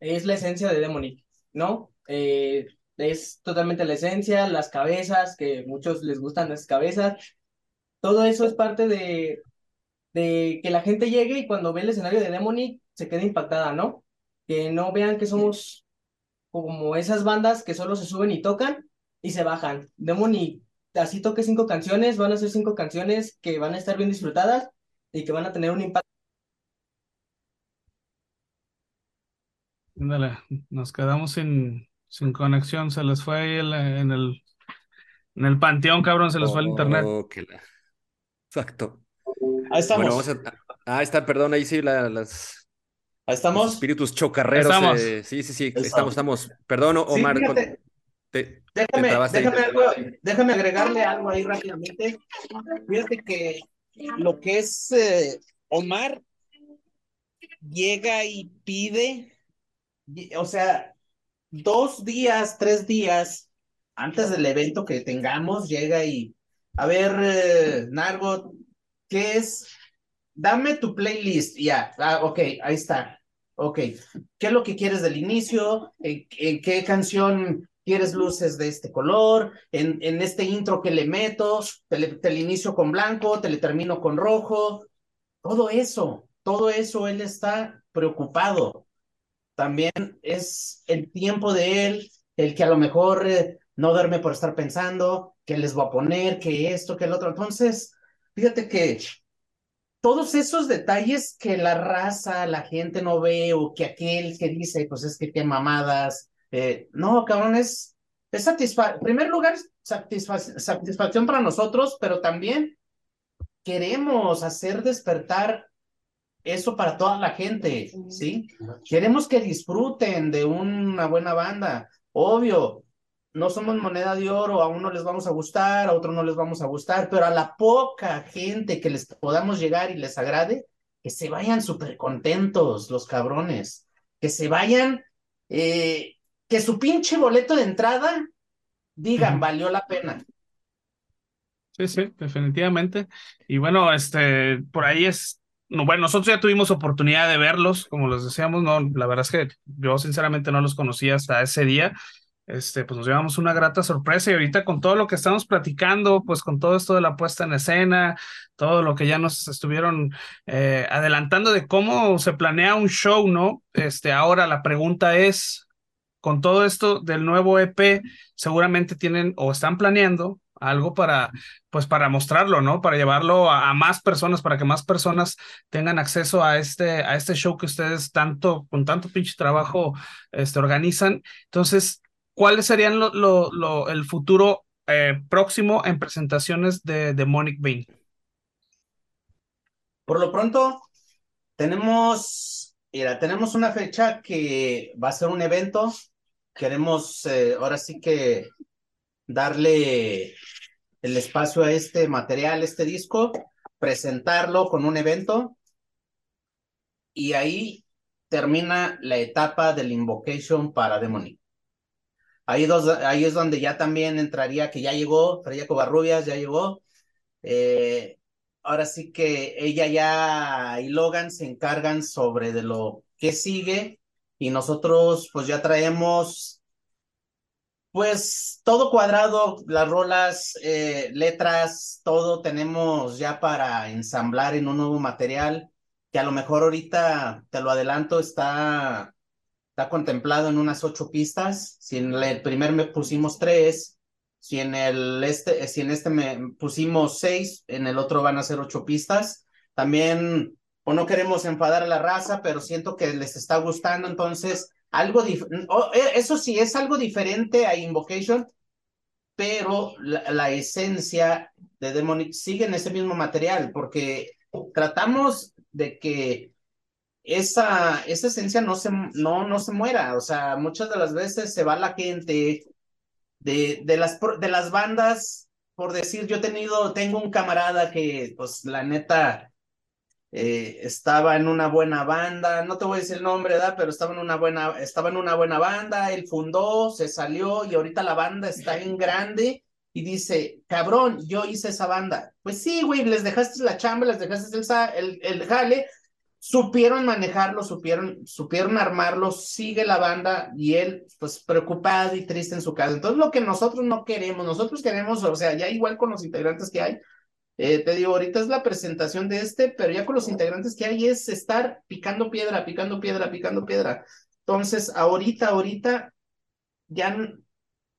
es la esencia de Demonic, ¿no? Eh, es totalmente la esencia, las cabezas, que muchos les gustan las cabezas. Todo eso es parte de, de que la gente llegue y cuando ve el escenario de Demonic se quede impactada, ¿no? Que no vean que somos como esas bandas que solo se suben y tocan y se bajan. Demoni, así toque cinco canciones, van a ser cinco canciones que van a estar bien disfrutadas y que van a tener un impacto. Dale, nos quedamos sin, sin conexión, se les fue en el, en el panteón, cabrón, se les fue el internet. Oh, Exacto. Ahí estamos. Ah, está, perdón, ahí sí las, Ahí estamos. espíritus chocarreros. sí, sí, sí. Estamos, estamos. Perdón, Omar. Te, Déjame, trabaste ahí. déjame, algo- déjame agregarle algo ahí rápidamente. Fíjate que lo que es eh, Omar llega y pide, y- o sea, dos días, tres días antes del evento que tengamos, llega y, a ver, eh, Nargo, ¿qué es? Dame tu playlist, ya, ah, ok, ahí está. Ok, ¿qué es lo que quieres del inicio? ¿En, qué canción quieres luces de este color? En, en este intro que le meto, te le, te le inicio con blanco, te le termino con rojo. Todo eso, todo eso él está preocupado. También es el tiempo de él, el que a lo mejor eh, no duerme por estar pensando, que les voy a poner, que esto, que el otro. Entonces, fíjate que todos esos detalles que la raza, la gente no ve, o que aquel que dice, pues es que qué mamadas. eh, no, cabrón, es, es satisfa en primer lugar, satisfa satisfacción para nosotros, pero también queremos hacer despertar eso para toda la gente, ¿sí? Queremos que disfruten de una buena banda. Obvio, no somos moneda de oro, a uno les vamos a gustar, a otro no les vamos a gustar, pero a la poca gente que les podamos llegar y les agrade, que se vayan súper contentos los cabrones, que se vayan, eh, que su pinche boleto de entrada digan, valió la pena. Sí, sí, definitivamente. Y bueno, este, por ahí es, no, bueno, nosotros ya tuvimos oportunidad de verlos, como les decíamos, no, la verdad es que yo sinceramente no los conocía hasta ese día. Este, pues nos llevamos una grata sorpresa y ahorita con todo lo que estamos platicando, pues con todo esto de la puesta en escena, todo lo que ya nos estuvieron eh, adelantando de cómo se planea un show, ¿no? Este, ahora la pregunta es, con todo esto del nuevo EP, seguramente tienen o están planeando algo para, pues para mostrarlo, ¿no? Para llevarlo a, a, más personas, para que más personas tengan acceso a este, a este show que ustedes tanto, con tanto pinche trabajo, este, organizan. Entonces, ¿cuáles serían lo, lo, el futuro eh, próximo en presentaciones de Demonic Bane? Por lo pronto, tenemos, mira, tenemos una fecha que va a ser un evento. Queremos eh, ahora sí que darle el espacio a este material, este disco, presentarlo con un evento y ahí termina la etapa del Invocation para Demonic. Ahí, dos, ahí es donde ya también entraría, que ya llegó, Freya Covarrubias ya llegó. Eh, ahora sí que ella ya y Logan se encargan sobre de lo que sigue y nosotros pues ya traemos pues todo cuadrado, las rolas, eh, letras, todo tenemos ya para ensamblar en un nuevo material que a lo mejor ahorita, te lo adelanto, está, está contemplado en unas ocho pistas. Si en el primer me pusimos tres, si en el este, si en este me pusimos seis, en el otro van a ser ocho pistas. También, o no queremos enfadar a la raza, pero siento que les está gustando, entonces algo oh, eso sí es algo diferente a Invocation, pero la, la, esencia de Demonic sigue en ese mismo material, porque tratamos de que esa, esa esencia no se, no, no se muera, o sea, muchas de las veces se va la gente de, de, las, de las bandas, por decir, yo he tenido, tengo un camarada que, pues, la neta, eh, estaba en una buena banda, no te voy a decir el nombre, ¿verdad? Pero estaba en una buena, estaba en una buena banda, él fundó, se salió y ahorita la banda está en grande y dice, cabrón, yo hice esa banda. Pues sí, güey, les dejaste la chamba, les dejaste el, el, el jale, supieron manejarlo, supieron, supieron armarlo, sigue la banda y él, pues, preocupado y triste en su casa. Entonces, lo que nosotros no queremos, nosotros queremos, o sea, ya igual con los integrantes que hay, eh, te digo, ahorita es la presentación de este, pero ya con los integrantes que hay es estar picando piedra, picando piedra, picando piedra. Entonces, ahorita, ahorita, ya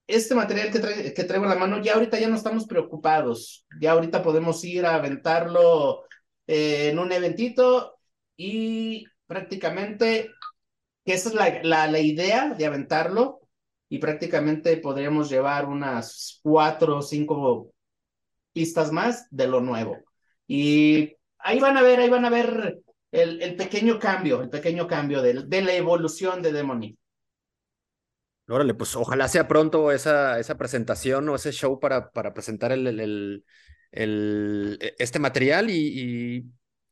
este material que, trae, que traigo en la mano, ya ahorita ya no estamos preocupados. Ya ahorita podemos ir a aventarlo eh, en un eventito y prácticamente, que esa es la, la, la idea de aventarlo y prácticamente podríamos llevar unas cuatro o cinco pistas más de lo nuevo. Y ahí van a ver, ahí van a ver el, el pequeño cambio, el pequeño cambio de, de la evolución de Demonic. Órale, pues ojalá sea pronto esa, esa presentación o ese show para, para presentar el, el, el, e- este material y,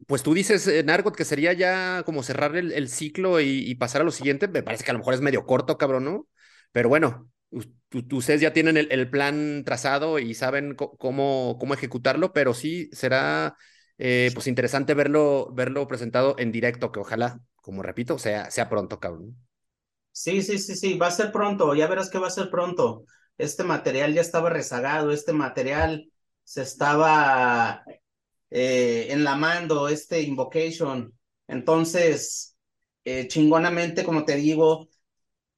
pues tú dices, eh, Nargot, que sería ya como cerrar el, ciclo y, pasar a lo siguiente. Me parece que a lo mejor es medio corto, cabrón, ¿no? Pero bueno, ustedes ya tienen el, plan trazado y saben cómo, cómo ejecutarlo, pero sí será eh, pues interesante verlo, verlo presentado en directo, que ojalá, como repito, sea, sea pronto, cabrón. Sí, sí, sí, sí, va a ser pronto, ya verás que va a ser pronto. Este material ya estaba rezagado, este material se estaba eh, enlamando, este Invocation. Entonces, eh, chingonamente, como te digo,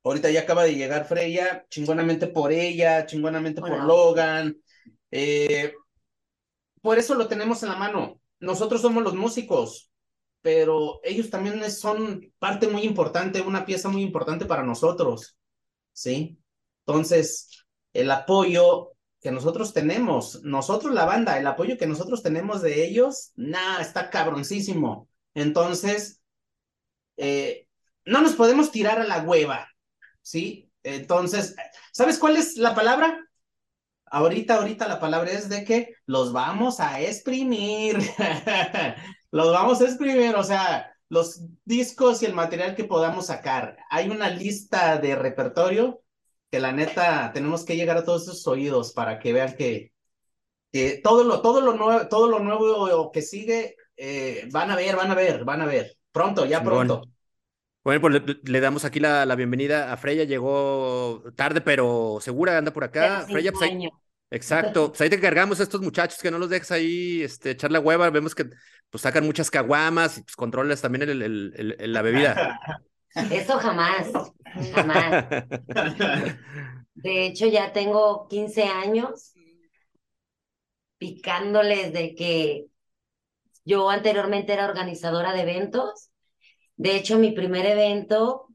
ahorita ya acaba de llegar Freya, chingonamente por ella, chingonamente por. Logan. eh, por eso lo tenemos en la mano. Nosotros somos los músicos, pero ellos también son parte muy importante, una pieza muy importante para nosotros, ¿sí? Entonces, el apoyo que nosotros tenemos, nosotros la banda, el apoyo que nosotros tenemos de ellos, nah, está cabroncísimo. Entonces, eh, no nos podemos tirar a la hueva, ¿sí? Entonces, ¿sabes cuál es la palabra? Ahorita, ahorita la palabra es de que los vamos a exprimir. los vamos a exprimir, o sea, los discos y el material que podamos sacar. Hay una lista de repertorio que la neta tenemos que llegar a todos esos oídos para que vean que, que todo lo, todo lo nuevo, todo lo nuevo que sigue, eh, van a ver, van a ver, van a ver. Pronto, ya pronto. Bueno, pues le, le damos aquí la, la bienvenida a Freya. Llegó tarde, pero segura, anda por acá. Freya, pues ahí- exacto. Pues ahí te cargamos a estos muchachos que no los dejes ahí este, echar la hueva. Vemos que pues sacan muchas caguamas y pues controlas también el, el- el- el- la bebida. Eso jamás, jamás. De hecho, ya tengo 15 años picándoles de que yo anteriormente era organizadora de eventos. De hecho, mi primer evento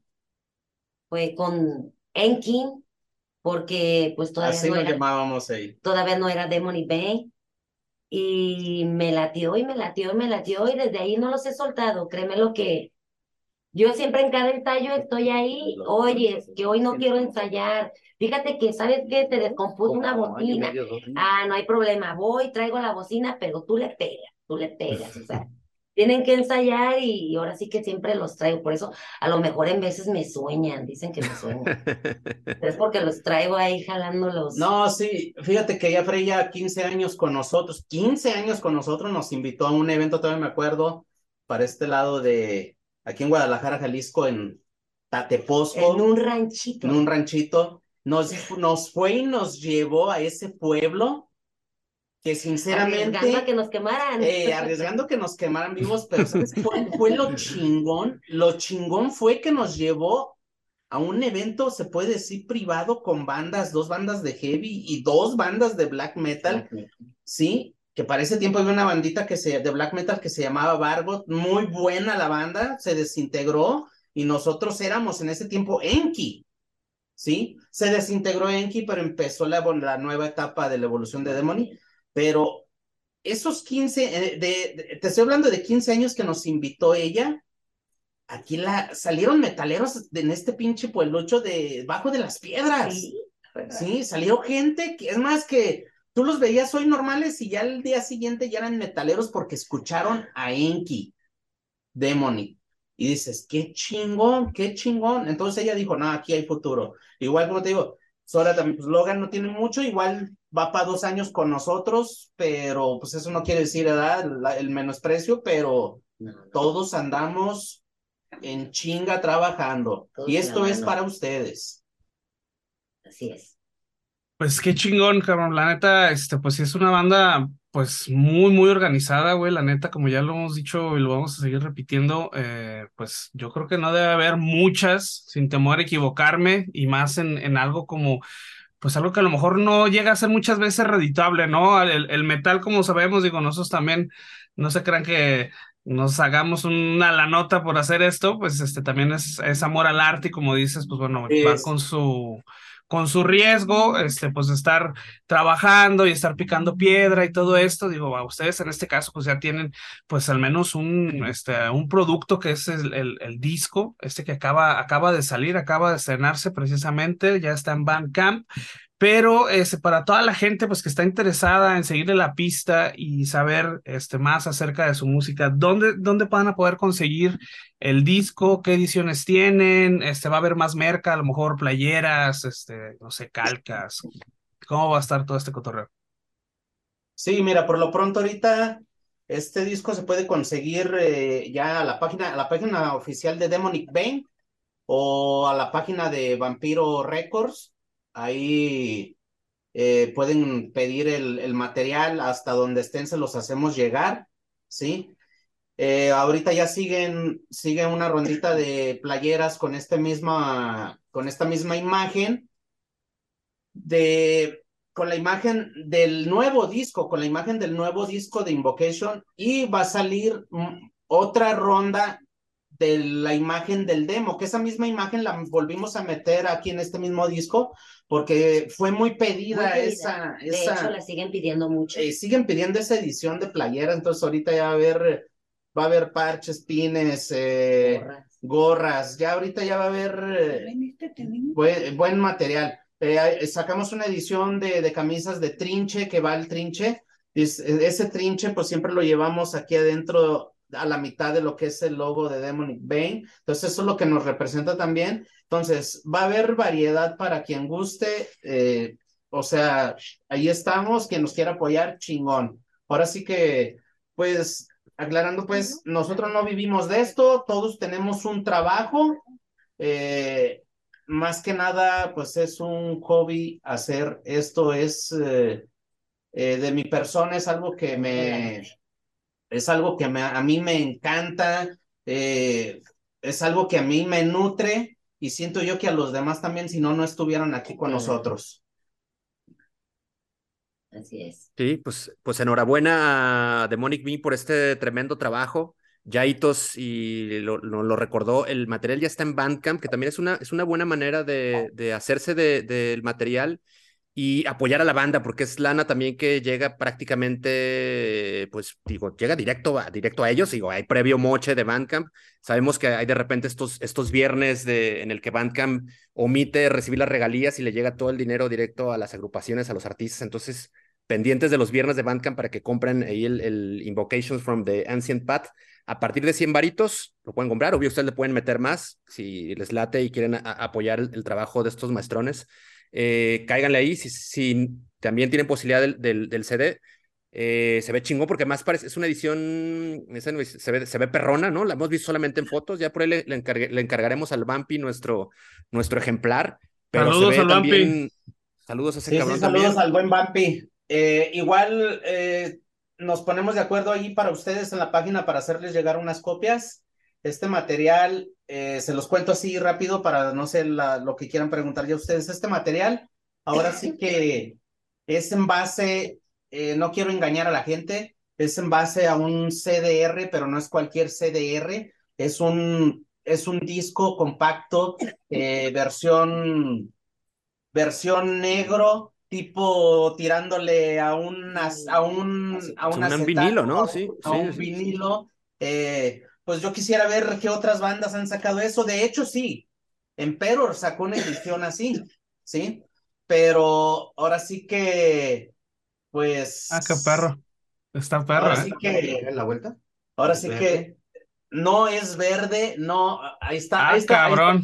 fue con Enkin, porque pues todavía Así no era, llamábamos ahí. todavía no era Demon y Bane. Y me latió y me latió y me latió y desde ahí no los he soltado. Créeme lo que yo siempre en cada ensayo estoy ahí. Oye, es que hoy no quiero ensayar. Fíjate que, ¿sabes qué? Se descompuso una bocina. Ah, no hay problema. Voy, traigo la bocina, pero tú le pegas, tú le pegas. O sea, tienen que ensayar y ahora sí que siempre los traigo. Por eso, a lo mejor en veces me sueñan, dicen que me sueñan. Es porque los traigo ahí jalándolos. No, sí, fíjate que ya Freya 15 años con nosotros, 15 años con nosotros, nos invitó a un evento, todavía me acuerdo, para este lado de, aquí en Guadalajara, Jalisco, en Tateposco, En un ranchito. en un ranchito, nos, nos fue y nos llevó a ese pueblo que sinceramente... Arriesgando a que nos quemaran. Eh, arriesgando que nos quemaran vivos, pero ¿sabes cuál fue lo chingón? Lo chingón fue que nos llevó a un evento, se puede decir, privado con bandas, dos bandas de heavy y dos bandas de black metal, sí, que para ese tiempo había una bandita que se, de black metal que se llamaba Barbot, muy buena la banda, se desintegró y nosotros éramos en ese tiempo Enki, ¿sí? Se desintegró Enki, pero empezó la, la nueva etapa de la evolución de Demony, pero esos 15, eh, de, de- te estoy hablando de 15 años que nos invitó ella, aquí la, salieron metaleros de- en este pinche pueblucho de bajo de las piedras. Sí, Sí, salió gente que es más que tú los veías hoy normales y ya el día siguiente ya eran metaleros porque escucharon a Enki, Demony. Y dices, qué chingón, qué chingón. Entonces ella dijo, no, aquí hay futuro. Igual como te digo, Sora también, pues Logan no tiene mucho, igual va para dos años con nosotros, pero pues eso no quiere decir edad, la- el menosprecio, pero todos andamos en chinga trabajando. Todos Y esto es para ustedes. así es. Pues qué chingón, cabrón. La neta, este, pues sí es una banda, pues muy, muy organizada, güey. La neta, como ya lo hemos dicho y lo vamos a seguir repitiendo, eh, pues yo creo que no debe haber muchas, sin temor a equivocarme, y más en, en algo como, pues algo que a lo mejor no llega a ser muchas veces redituable, ¿no? El, el metal, como sabemos, digo, nosotros también, no se crean que nos hagamos una la nota por hacer esto, pues este también es, es amor al arte, y como dices, pues bueno, va Es- con su con su riesgo, este, pues estar trabajando y estar picando piedra y todo esto, digo, a ustedes en este caso pues ya tienen pues al menos un, este, un producto que es el, el, disco, este que acaba, acaba de salir, acaba de estrenarse precisamente, ya está en Bandcamp, pero este, para toda la gente pues, que está interesada en seguirle la pista y saber este, más acerca de su música, ¿dónde, ¿dónde van a poder conseguir el disco? ¿Qué ediciones tienen? Este, ¿Va a haber más merca? A lo mejor playeras, este, no sé, calcas. ¿Cómo va a estar todo este cotorreo? Sí, mira, por lo pronto ahorita este disco se puede conseguir eh, ya a la página, a la página oficial de Demonic Bane o a la página de Vampiro Records Ahí eh, pueden pedir el, el, material hasta donde estén, se los hacemos llegar, ¿sí? Eh, ahorita ya siguen, siguen una rondita de playeras con, este misma, con esta misma imagen, de, con la imagen del nuevo disco, con la imagen del nuevo disco de Invocation, y va a salir otra ronda de la imagen del demo, que esa misma imagen la volvimos a meter aquí en este mismo disco, porque fue muy pedida, esa, De hecho, la siguen pidiendo mucho. Eh, siguen pidiendo esa edición de playera, entonces ahorita ya va a haber, va a haber parches, pines, eh, gorras. gorras. ya ahorita ya va a haber eh, buen, buen, material. Sacamos una edición de, de, camisas de trinche que va al trinche. ese trinche, pues siempre lo llevamos aquí adentro a la mitad de lo que es el logo de Demonic Bane. Entonces, eso es lo que nos representa también. Entonces, va a haber variedad para quien guste. Eh, o sea, ahí estamos. Quien nos quiera apoyar, chingón. Ahora sí que, pues, aclarando, pues, nosotros no vivimos de esto. Todos tenemos un trabajo. Eh, más que nada, pues es un hobby hacer esto. Es eh, de mi persona, es algo que me es algo que me, a mí me encanta, eh, es algo que a mí me nutre y siento yo que a los demás también, si no, no estuvieran aquí con nosotros. Así es. Sí, pues, pues enhorabuena a Demonic Me por este tremendo trabajo. Yaitos y lo, lo, lo, recordó, el material ya está en Bandcamp, que también es una, es una buena manera de, de hacerse del de, material y apoyar a la banda, porque es lana también que llega prácticamente, pues digo, llega directo a, directo a ellos, digo, hay previo moche de Bandcamp, sabemos que hay de repente estos, estos viernes de, en el que Bandcamp omite recibir las regalías y le llega todo el dinero directo a las agrupaciones, a los artistas, entonces pendientes de los viernes de Bandcamp para que compren ahí el, el Invocations from the Ancient Path, a partir de 100 varitos lo pueden comprar, obvio ustedes le pueden meter más si les late y quieren a, apoyar el, el trabajo de estos maestrones, eh, cáiganle ahí si, si, también tienen posibilidad del, del, del CD. Eh, se ve chingón porque más parece, es una edición, se ve, se ve perrona, ¿no? La hemos visto solamente en fotos, ya por ahí le, le, encargue, le encargaremos al Vampi nuestro, nuestro ejemplar. Pero saludos al también, Vampi. Saludos a ese Sí, cabrón sí, saludos también. al buen Vampi. Eh, igual eh, nos ponemos de acuerdo ahí para ustedes en la página para hacerles llegar unas copias. Este material, eh, se los cuento así rápido para no sé la, lo que quieran preguntar ya ustedes. Este material, ahora sí que es en base, eh, no quiero engañar a la gente, es en base a un CDR, pero no es cualquier CDR, es un, es un disco compacto, eh, versión, versión negro, tipo tirándole a un, a un, a un, un acetato, vinilo, ¿no? a, Sí, a sí, un sí. vinilo. Eh, pues yo quisiera ver qué otras bandas han sacado eso. De hecho, sí, Emperor sacó una edición así, ¿sí? Pero ahora sí que, pues. Ah, qué perro. Está perro, Ahora ¿eh? sí que, ¿En la vuelta? ahora ¿Es sí verde? que no es verde, no, ahí está, Ah, ahí está, ahí está cabrón.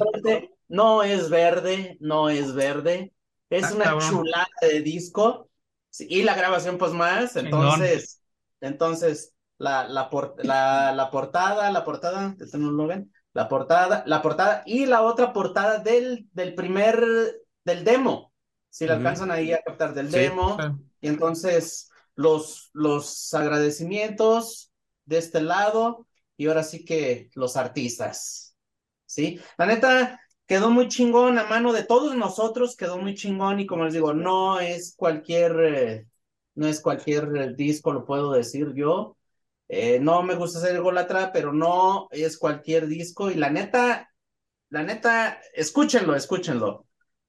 no es verde, no es verde, es Ah, una cabrón. chulada de disco, sí, y la grabación pues más, entonces, entonces, la, la, por- la, la portada, la portada, este no lo ven, la portada, la portada y la otra portada del, del primer, del demo, si la Ujú. alcanzan ahí a captar del Sí, demo, y entonces los, los agradecimientos de este lado y ahora sí que los artistas, ¿sí? La neta, quedó muy chingón a mano de todos nosotros, quedó muy chingón y como les digo, no es cualquier, eh, no es cualquier disco, lo puedo decir yo. Eh, no me gusta ser ególatra, pero no es cualquier disco y la neta, la neta, escúchenlo, escúchenlo.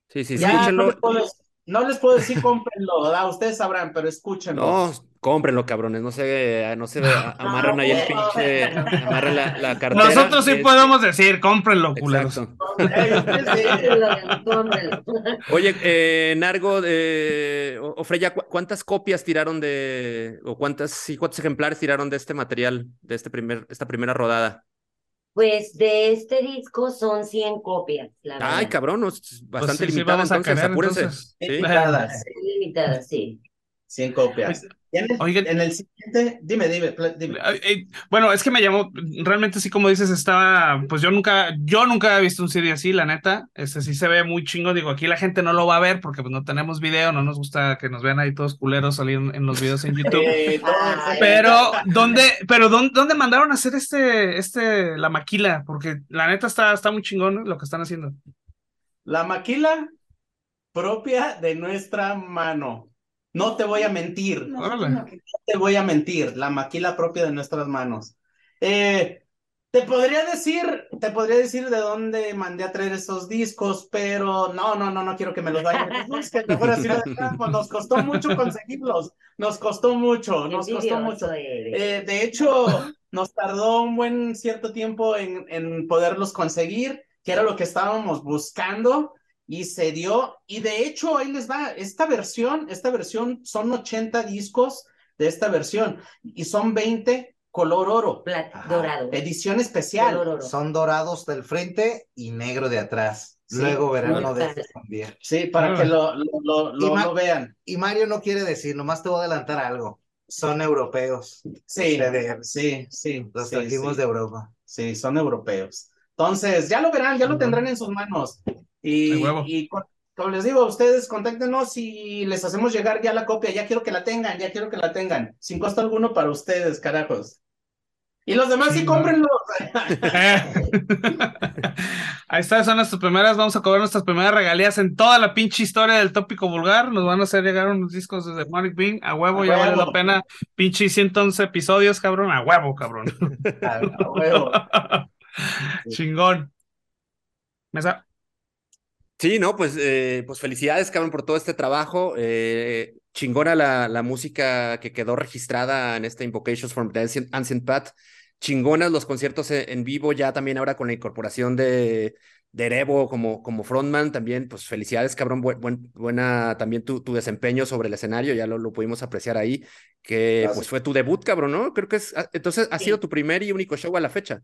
Sí, sí, Ya, no escúchenlo. les, puedo, no les puedo decir cómprenlo, ¿verdad? Ustedes sabrán, pero escúchenlo. No, cómprenlo, cabrones. No se, no se amarran ahí el pinche, amarran la, la cartera. Nosotros sí Es- podemos decir, cómprenlo, culeros. Oye, eh, Nargo, eh, o, o Freya, ¿cu- ¿cuántas copias tiraron de, o cuántas, sí, cuántos ejemplares tiraron de este material, de este primer, esta primera rodada? Pues de este disco son 100 copias, la verdad. Ay, cabrón, es bastante Pues sí, sí, limitada, a entonces, querer, apúrense. entonces. Sí. Limitadas, limitadas, sí. 100 copias. Y en el, Oigan. en el siguiente, dime, dime, dime. Eh, Bueno, es que me llamó, realmente sí, como dices, estaba, pues yo nunca, yo nunca había visto un CD así, la neta, este sí se ve muy chingo, digo, aquí la gente no lo va a ver porque pues no tenemos video, no nos gusta que nos vean ahí todos culeros salir en, los videos en YouTube, Eh, Ay, pero ¿dónde, pero dónde, dónde mandaron a hacer este, este, la maquila? Porque la neta está, está muy chingón lo que están haciendo. La maquila propia de nuestra mano. No te voy a mentir. Órale. No te voy a mentir. La maquila propia de nuestras manos. Eh, te podría decir, te podría decir de dónde mandé a traer esos discos, pero no, no, no, no quiero que me los vayan. Es que mejor así lo dejamos. Nos costó mucho conseguirlos. Nos costó mucho, nos costó mucho. Eh, de hecho, nos tardó un buen cierto tiempo en, en poderlos conseguir, que era lo que estábamos buscando, y se dio. Y de hecho, ahí les va, esta versión, esta versión son 80 discos de esta versión, y son 20 color oro, Plat- Ajá. dorado. edición especial. Color oro. Son dorados del frente y negro de atrás. Sí, Luego verán uno de estos también. Sí, para Ah. que lo, lo, lo, lo- vean. Y Mario no quiere decir, nomás te voy a adelantar algo. Son europeos. Sí, Ustedes. sí, sí. Los sí, trajimos sí. de Europa. Sí, son europeos. Entonces, ya lo verán, ya lo tendrán en sus manos. Y, como les digo, ustedes contáctenos y les hacemos llegar ya la copia. Ya quiero que la tengan, ya quiero que la tengan. Sin costo alguno para ustedes, carajos. Y los demás sí, Sí, cómprenlos. Ahí está, son nuestras primeras, vamos a cobrar nuestras primeras regalías en toda la pinche historia del tópico vulgar. Nos van a hacer llegar unos discos de Demonic Bean, a huevo, A ya vale la pena. Pinche 111 episodios, cabrón, a huevo, cabrón. A huevo. Chingón. Mesa. Sí, no, pues, eh, pues felicidades, cabrón, por todo este trabajo. Eh, chingona la, la música que quedó registrada en este Invocations from the Ancient, Ancient Path. Chingonas los conciertos en, en vivo, ya también ahora con la incorporación de, de Erebo como, como frontman. También, pues felicidades, cabrón. buen- buen- buena también tu, tu desempeño sobre el escenario, ya lo, lo pudimos apreciar ahí. Que Gracias. pues fue tu debut, cabrón, ¿no? Creo que es. ah, Entonces ha Sí. sido tu primer y único show a la fecha.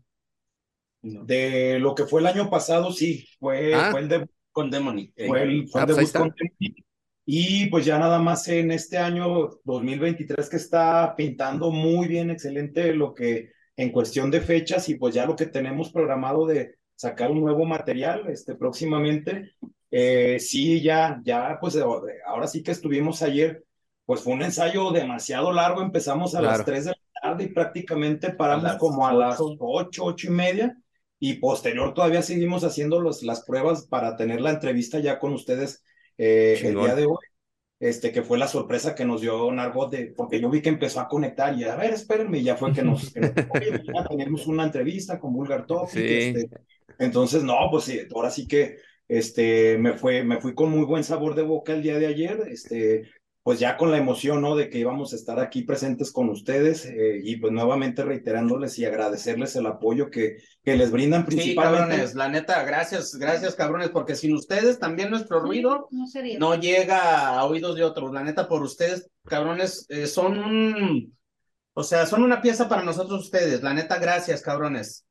De lo que fue el año pasado, sí, fue, Ah. fue el debut Con Demonic. Fue el, fue Ah, pues ahí debut está. con Tempi. Y pues ya nada más en este año 2023 que está pintando muy bien, excelente lo que en cuestión de fechas y pues ya lo que tenemos programado de sacar un nuevo material este próximamente. Eh, sí, ya, ya, pues eh, ahora sí que estuvimos ayer, pues fue un ensayo demasiado largo, empezamos a Claro. las 3 de la tarde y prácticamente paramos las como a las ocho. 8, 8 y media. Y posterior todavía seguimos haciendo los, las pruebas para tener la entrevista ya con ustedes eh, el día de hoy. Este, que fue la sorpresa que nos dio Nargot, de, porque yo vi que empezó a conectar y a ver, espérenme, y ya fue que nos, que nos- oye, ya tenemos una entrevista con Vulgar Topic, Sí. este, entonces, no, pues sí, ahora sí que este, me, fue, me fui con muy buen sabor de boca el día de ayer, este, pues ya con la emoción, ¿no? De que íbamos a estar aquí presentes con ustedes eh, y pues nuevamente reiterándoles y agradecerles el apoyo que, que les brindan Sí, principalmente. cabrones, la neta, gracias, gracias, cabrones, porque sin ustedes también nuestro ruido No sería. no llega a oídos de otros. La neta, por ustedes, cabrones, eh, son un, o sea, son una pieza para nosotros ustedes. La neta, gracias, cabrones.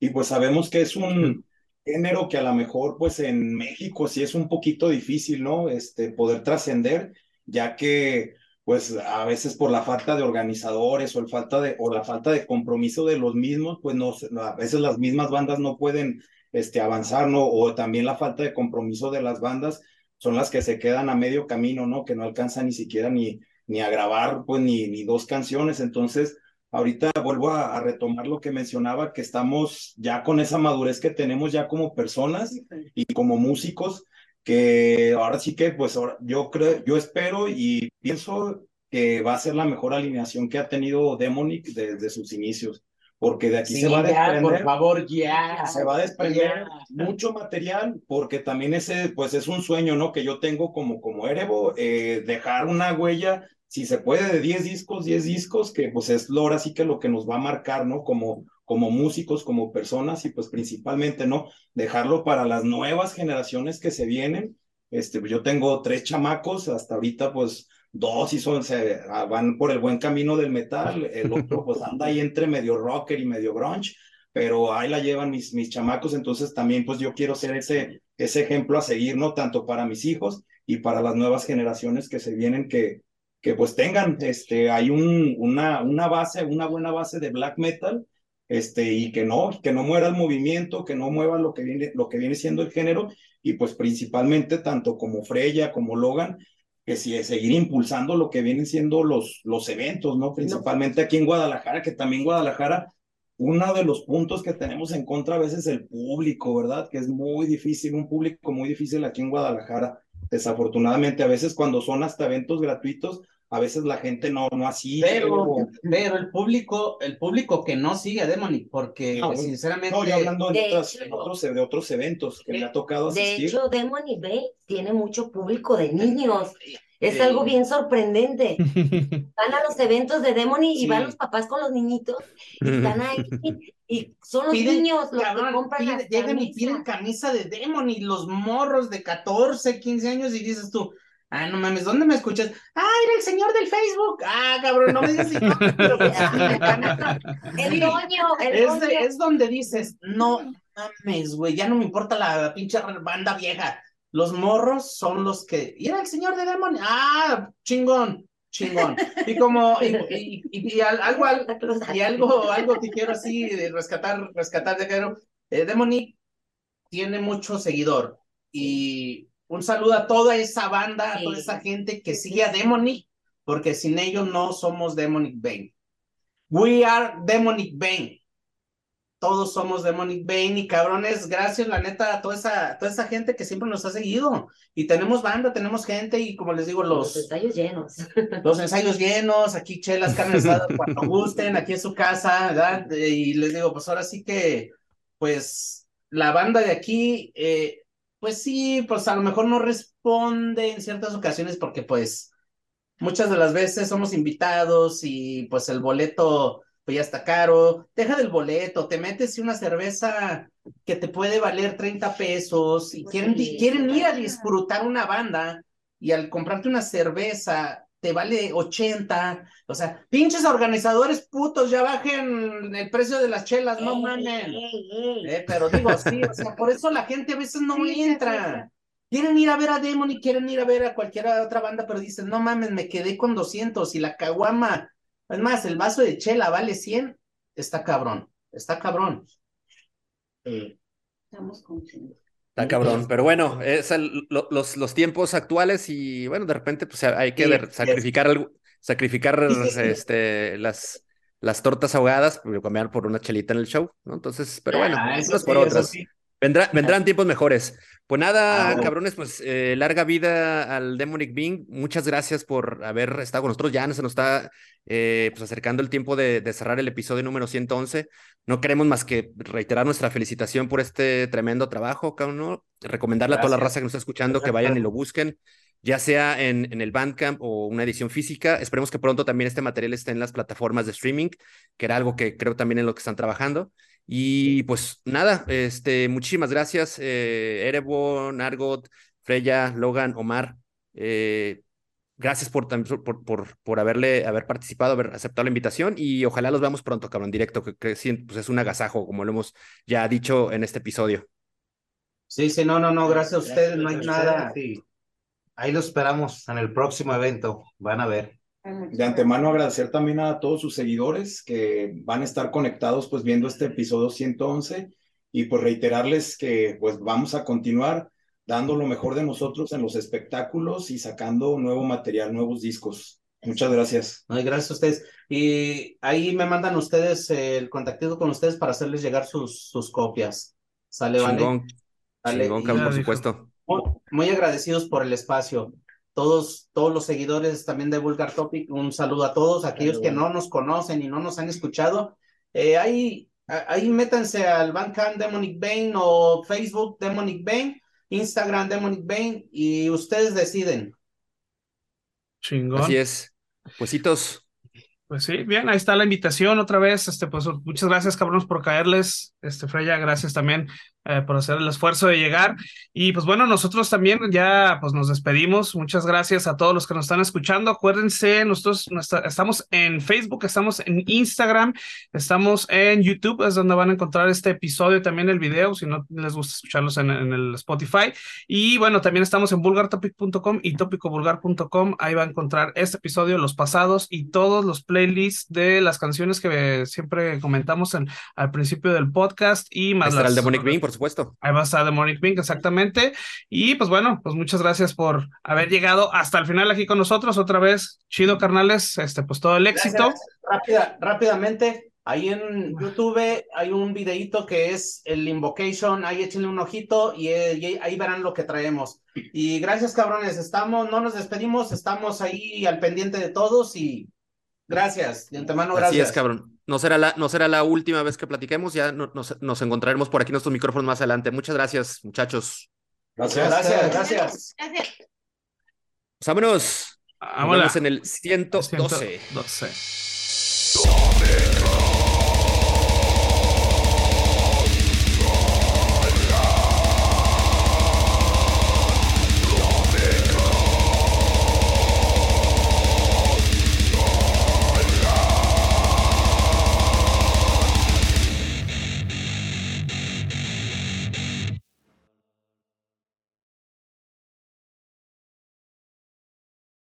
Y pues sabemos que es un género que a lo mejor pues en México sí es un poquito difícil, ¿no? Este, poder trascender, ya que pues a veces por la falta de organizadores o, el falta de, o la falta de compromiso de los mismos, pues no, a veces las mismas bandas no pueden este, avanzar, ¿no? O también la falta de compromiso de las bandas son las que se quedan a medio camino, ¿no? Que no alcanzan ni siquiera ni, ni a grabar pues ni, ni dos canciones, entonces... Ahorita vuelvo a, a retomar lo que mencionaba, que estamos ya con esa madurez que tenemos ya como personas y como músicos, que ahora sí que, pues ahora, yo creo, yo espero y pienso que va a ser la mejor alineación que ha tenido Demonic desde sus inicios, porque de aquí Sí, se va a ya, desprender. por favor, ya. se va a desprender Ya. mucho material porque también ese pues es un sueño no que yo tengo como como Erebo eh, dejar una huella si se puede de 10 discos 10 discos que pues es lo ahora sí que lo que nos va a marcar no como como músicos como personas y pues principalmente no dejarlo para las nuevas generaciones que se vienen. Este yo tengo tres chamacos hasta ahorita pues dos y son se ah, van por el buen camino del metal. El otro pues anda ahí entre medio rocker y medio grunge pero ahí la llevan mis, mis chamacos, entonces también pues yo quiero ser ese, ese ejemplo a seguir, ¿no? Tanto para mis hijos y para las nuevas generaciones que se vienen, que, que pues tengan, este, hay un, una, una base, una buena base de black metal, este, y que no, que no muera el movimiento, que no mueva lo que viene, lo que viene siendo el género, y pues principalmente tanto como Freya, como Logan, que sí, seguir impulsando lo que vienen siendo los, los eventos, ¿no? Principalmente aquí en Guadalajara, que también Guadalajara uno de los puntos que tenemos en contra a veces es el público, ¿verdad? Que es muy difícil, un público muy difícil aquí en Guadalajara. Desafortunadamente, a veces cuando son hasta eventos gratuitos, a veces la gente no, no así. Pero, pero el público, el público que no sigue a Demonic, porque bueno. sinceramente. No, yo hablando de, De otras- hecho- en otros, de otros eventos que me ha tocado De asistir. hecho, Demon y Bay tiene mucho público de niños. Es Eh, algo bien sorprendente. Van a los eventos de Demony y Sí. van los papás con los niñitos y están ahí y son los Piden, niños los que cabrón, compran pide- las llegan y camisas. piden camisa de Demon y los morros de 14, 15 años y dices tú, ah, no mames, ¿dónde me escuchas? Ah, era el señor del Facebook. Ah, cabrón, no me digas si no, pero pues, sí, neta. El doño, el es, doño. es donde dices, no mames, güey, ya no me importa la pinche banda vieja. Los morros son los que. Y era el señor de Demon. Ah, chingón, chingón. Y como. Y, y- y- y al- algo, al- y algo, algo que quiero así rescatar, rescatar de Jero. Eh, Demonic tiene mucho seguidor. Y un saludo a toda esa banda, a toda esa gente que sigue a Demonic, porque sin ellos no somos Demonic Bane. We are Demonic Bane. Todos somos Demonic Bane y cabrones, gracias la neta a toda esa, toda esa gente que siempre nos ha seguido. Y tenemos banda, tenemos gente y como les digo, Los los, ensayos llenos. los ensayos llenos, aquí chelas, carne asada cuando gusten, aquí en su casa, ¿verdad? Y les digo, pues ahora sí que, pues, la banda de aquí, eh, pues sí, pues a lo mejor no responde en ciertas ocasiones porque pues muchas de las veces somos invitados y pues el boleto pues ya está caro, deja del boleto, te metes una cerveza que te puede valer 30 pesos y Pues quieren, sí, quieren ir a disfrutar una banda y al comprarte una cerveza te vale 80, o sea, pinches organizadores putos, ya bajen el precio de las chelas, no Ey, mamen. Eh, pero digo, sí, o sea, por eso la gente a veces no Sí, sí, entra. Quieren ir a ver a Demon y quieren ir a ver a cualquier otra banda, pero dicen, no mames, me quedé con 200 y la caguama, es más, el vaso de chela vale 100, está cabrón, está cabrón. Estamos contentos. Está cabrón, pero bueno, es el- lo- los, los tiempos actuales y bueno, de repente pues hay que Sí, ver- sacrificar algo, sacrificar Sí, este, las, las tortas ahogadas, pero cambiar por una chelita en el show, ¿no? Entonces, pero bueno, ah, unas por otras. Vendrá- vendrán tiempos mejores. Pues nada, Ah, cabrones, pues eh, larga vida al Demonic Being. Muchas gracias por haber estado con nosotros. Ya se nos está eh, pues acercando el tiempo de, de cerrar el episodio número 111. No queremos más que reiterar nuestra felicitación por este tremendo trabajo, cabrón. ¿no? Recomendarle a toda la raza que nos está escuchando que vayan y lo busquen, ya sea en, en el Bandcamp o una edición física. Esperemos que pronto también este material esté en las plataformas de streaming, que era algo que creo también en lo que están trabajando. Y pues nada, este, muchísimas gracias, eh, Erebo, Nargot, Freya, Logan, Omar. eh, gracias por, por, por, por haberle, haber participado, haber aceptado la invitación y ojalá los veamos pronto, cabrón, directo, que, que pues es un agasajo, como lo hemos ya dicho en este episodio. Sí, sí, no, no, no, gracias a ustedes, no hay nada. Ahí lo esperamos en el próximo evento. Van a ver. De antemano agradecer también a todos sus seguidores que van a estar conectados pues viendo este episodio 111 y pues reiterarles que pues vamos a continuar dando lo mejor de nosotros en los espectáculos y sacando nuevo material, nuevos discos. Muchas gracias. No, y gracias a ustedes. Y ahí me mandan ustedes el contacto con ustedes para hacerles llegar sus, sus copias. ¿Sale? Chingón, Vale, chingón, por supuesto. Muy, muy agradecidos por el espacio. Todos, todos los seguidores también de Vulgar Topic, un saludo a todos, aquellos que no nos conocen y no nos han escuchado. Eh, ahí, ahí métanse al Bandcamp Demonic Bane o Facebook Demonic Bane, Instagram Demonic Bane y ustedes deciden. Chingón. Así es. Puesitos. Pues sí, bien, ahí está la invitación otra vez. Este, pues muchas gracias, cabrones, por caerles. Este, Freya, gracias también eh, por hacer el esfuerzo de llegar. Y pues bueno, nosotros también ya pues nos despedimos. Muchas gracias a todos los que nos están escuchando. Acuérdense, nosotros estamos en Facebook, estamos en Instagram, estamos en YouTube, es donde van a encontrar este episodio, también el video, si no les gusta escucharlos en, en el Spotify. Y bueno, también estamos en vulgartopic.com y topicovulgar.com. Ahí va a encontrar este episodio, los pasados y todos los playlists de las canciones que siempre comentamos en, al principio del podcast y más las, el Demonic Bean, por supuesto. Ahí va a estar Demonic Pink, exactamente. Y pues bueno, pues muchas gracias por haber llegado hasta el final aquí con nosotros. Otra vez, chido, carnales, este, pues todo el éxito. Rápida, rápidamente, ahí en YouTube hay un videito que es el Invocation, ahí échenle un ojito y, y, ahí verán lo que traemos. Y gracias, cabrones, estamos, no nos despedimos, estamos ahí al pendiente de todos y gracias, de antemano gracias. Así es, cabrón. No será la, no será la última vez que platiquemos, ya nos, nos encontraremos por aquí en nuestros micrófonos más adelante. Muchas gracias, muchachos. Gracias, gracias, gracias. Gracias. Pues vámonos. Vámonos en el 112. 112.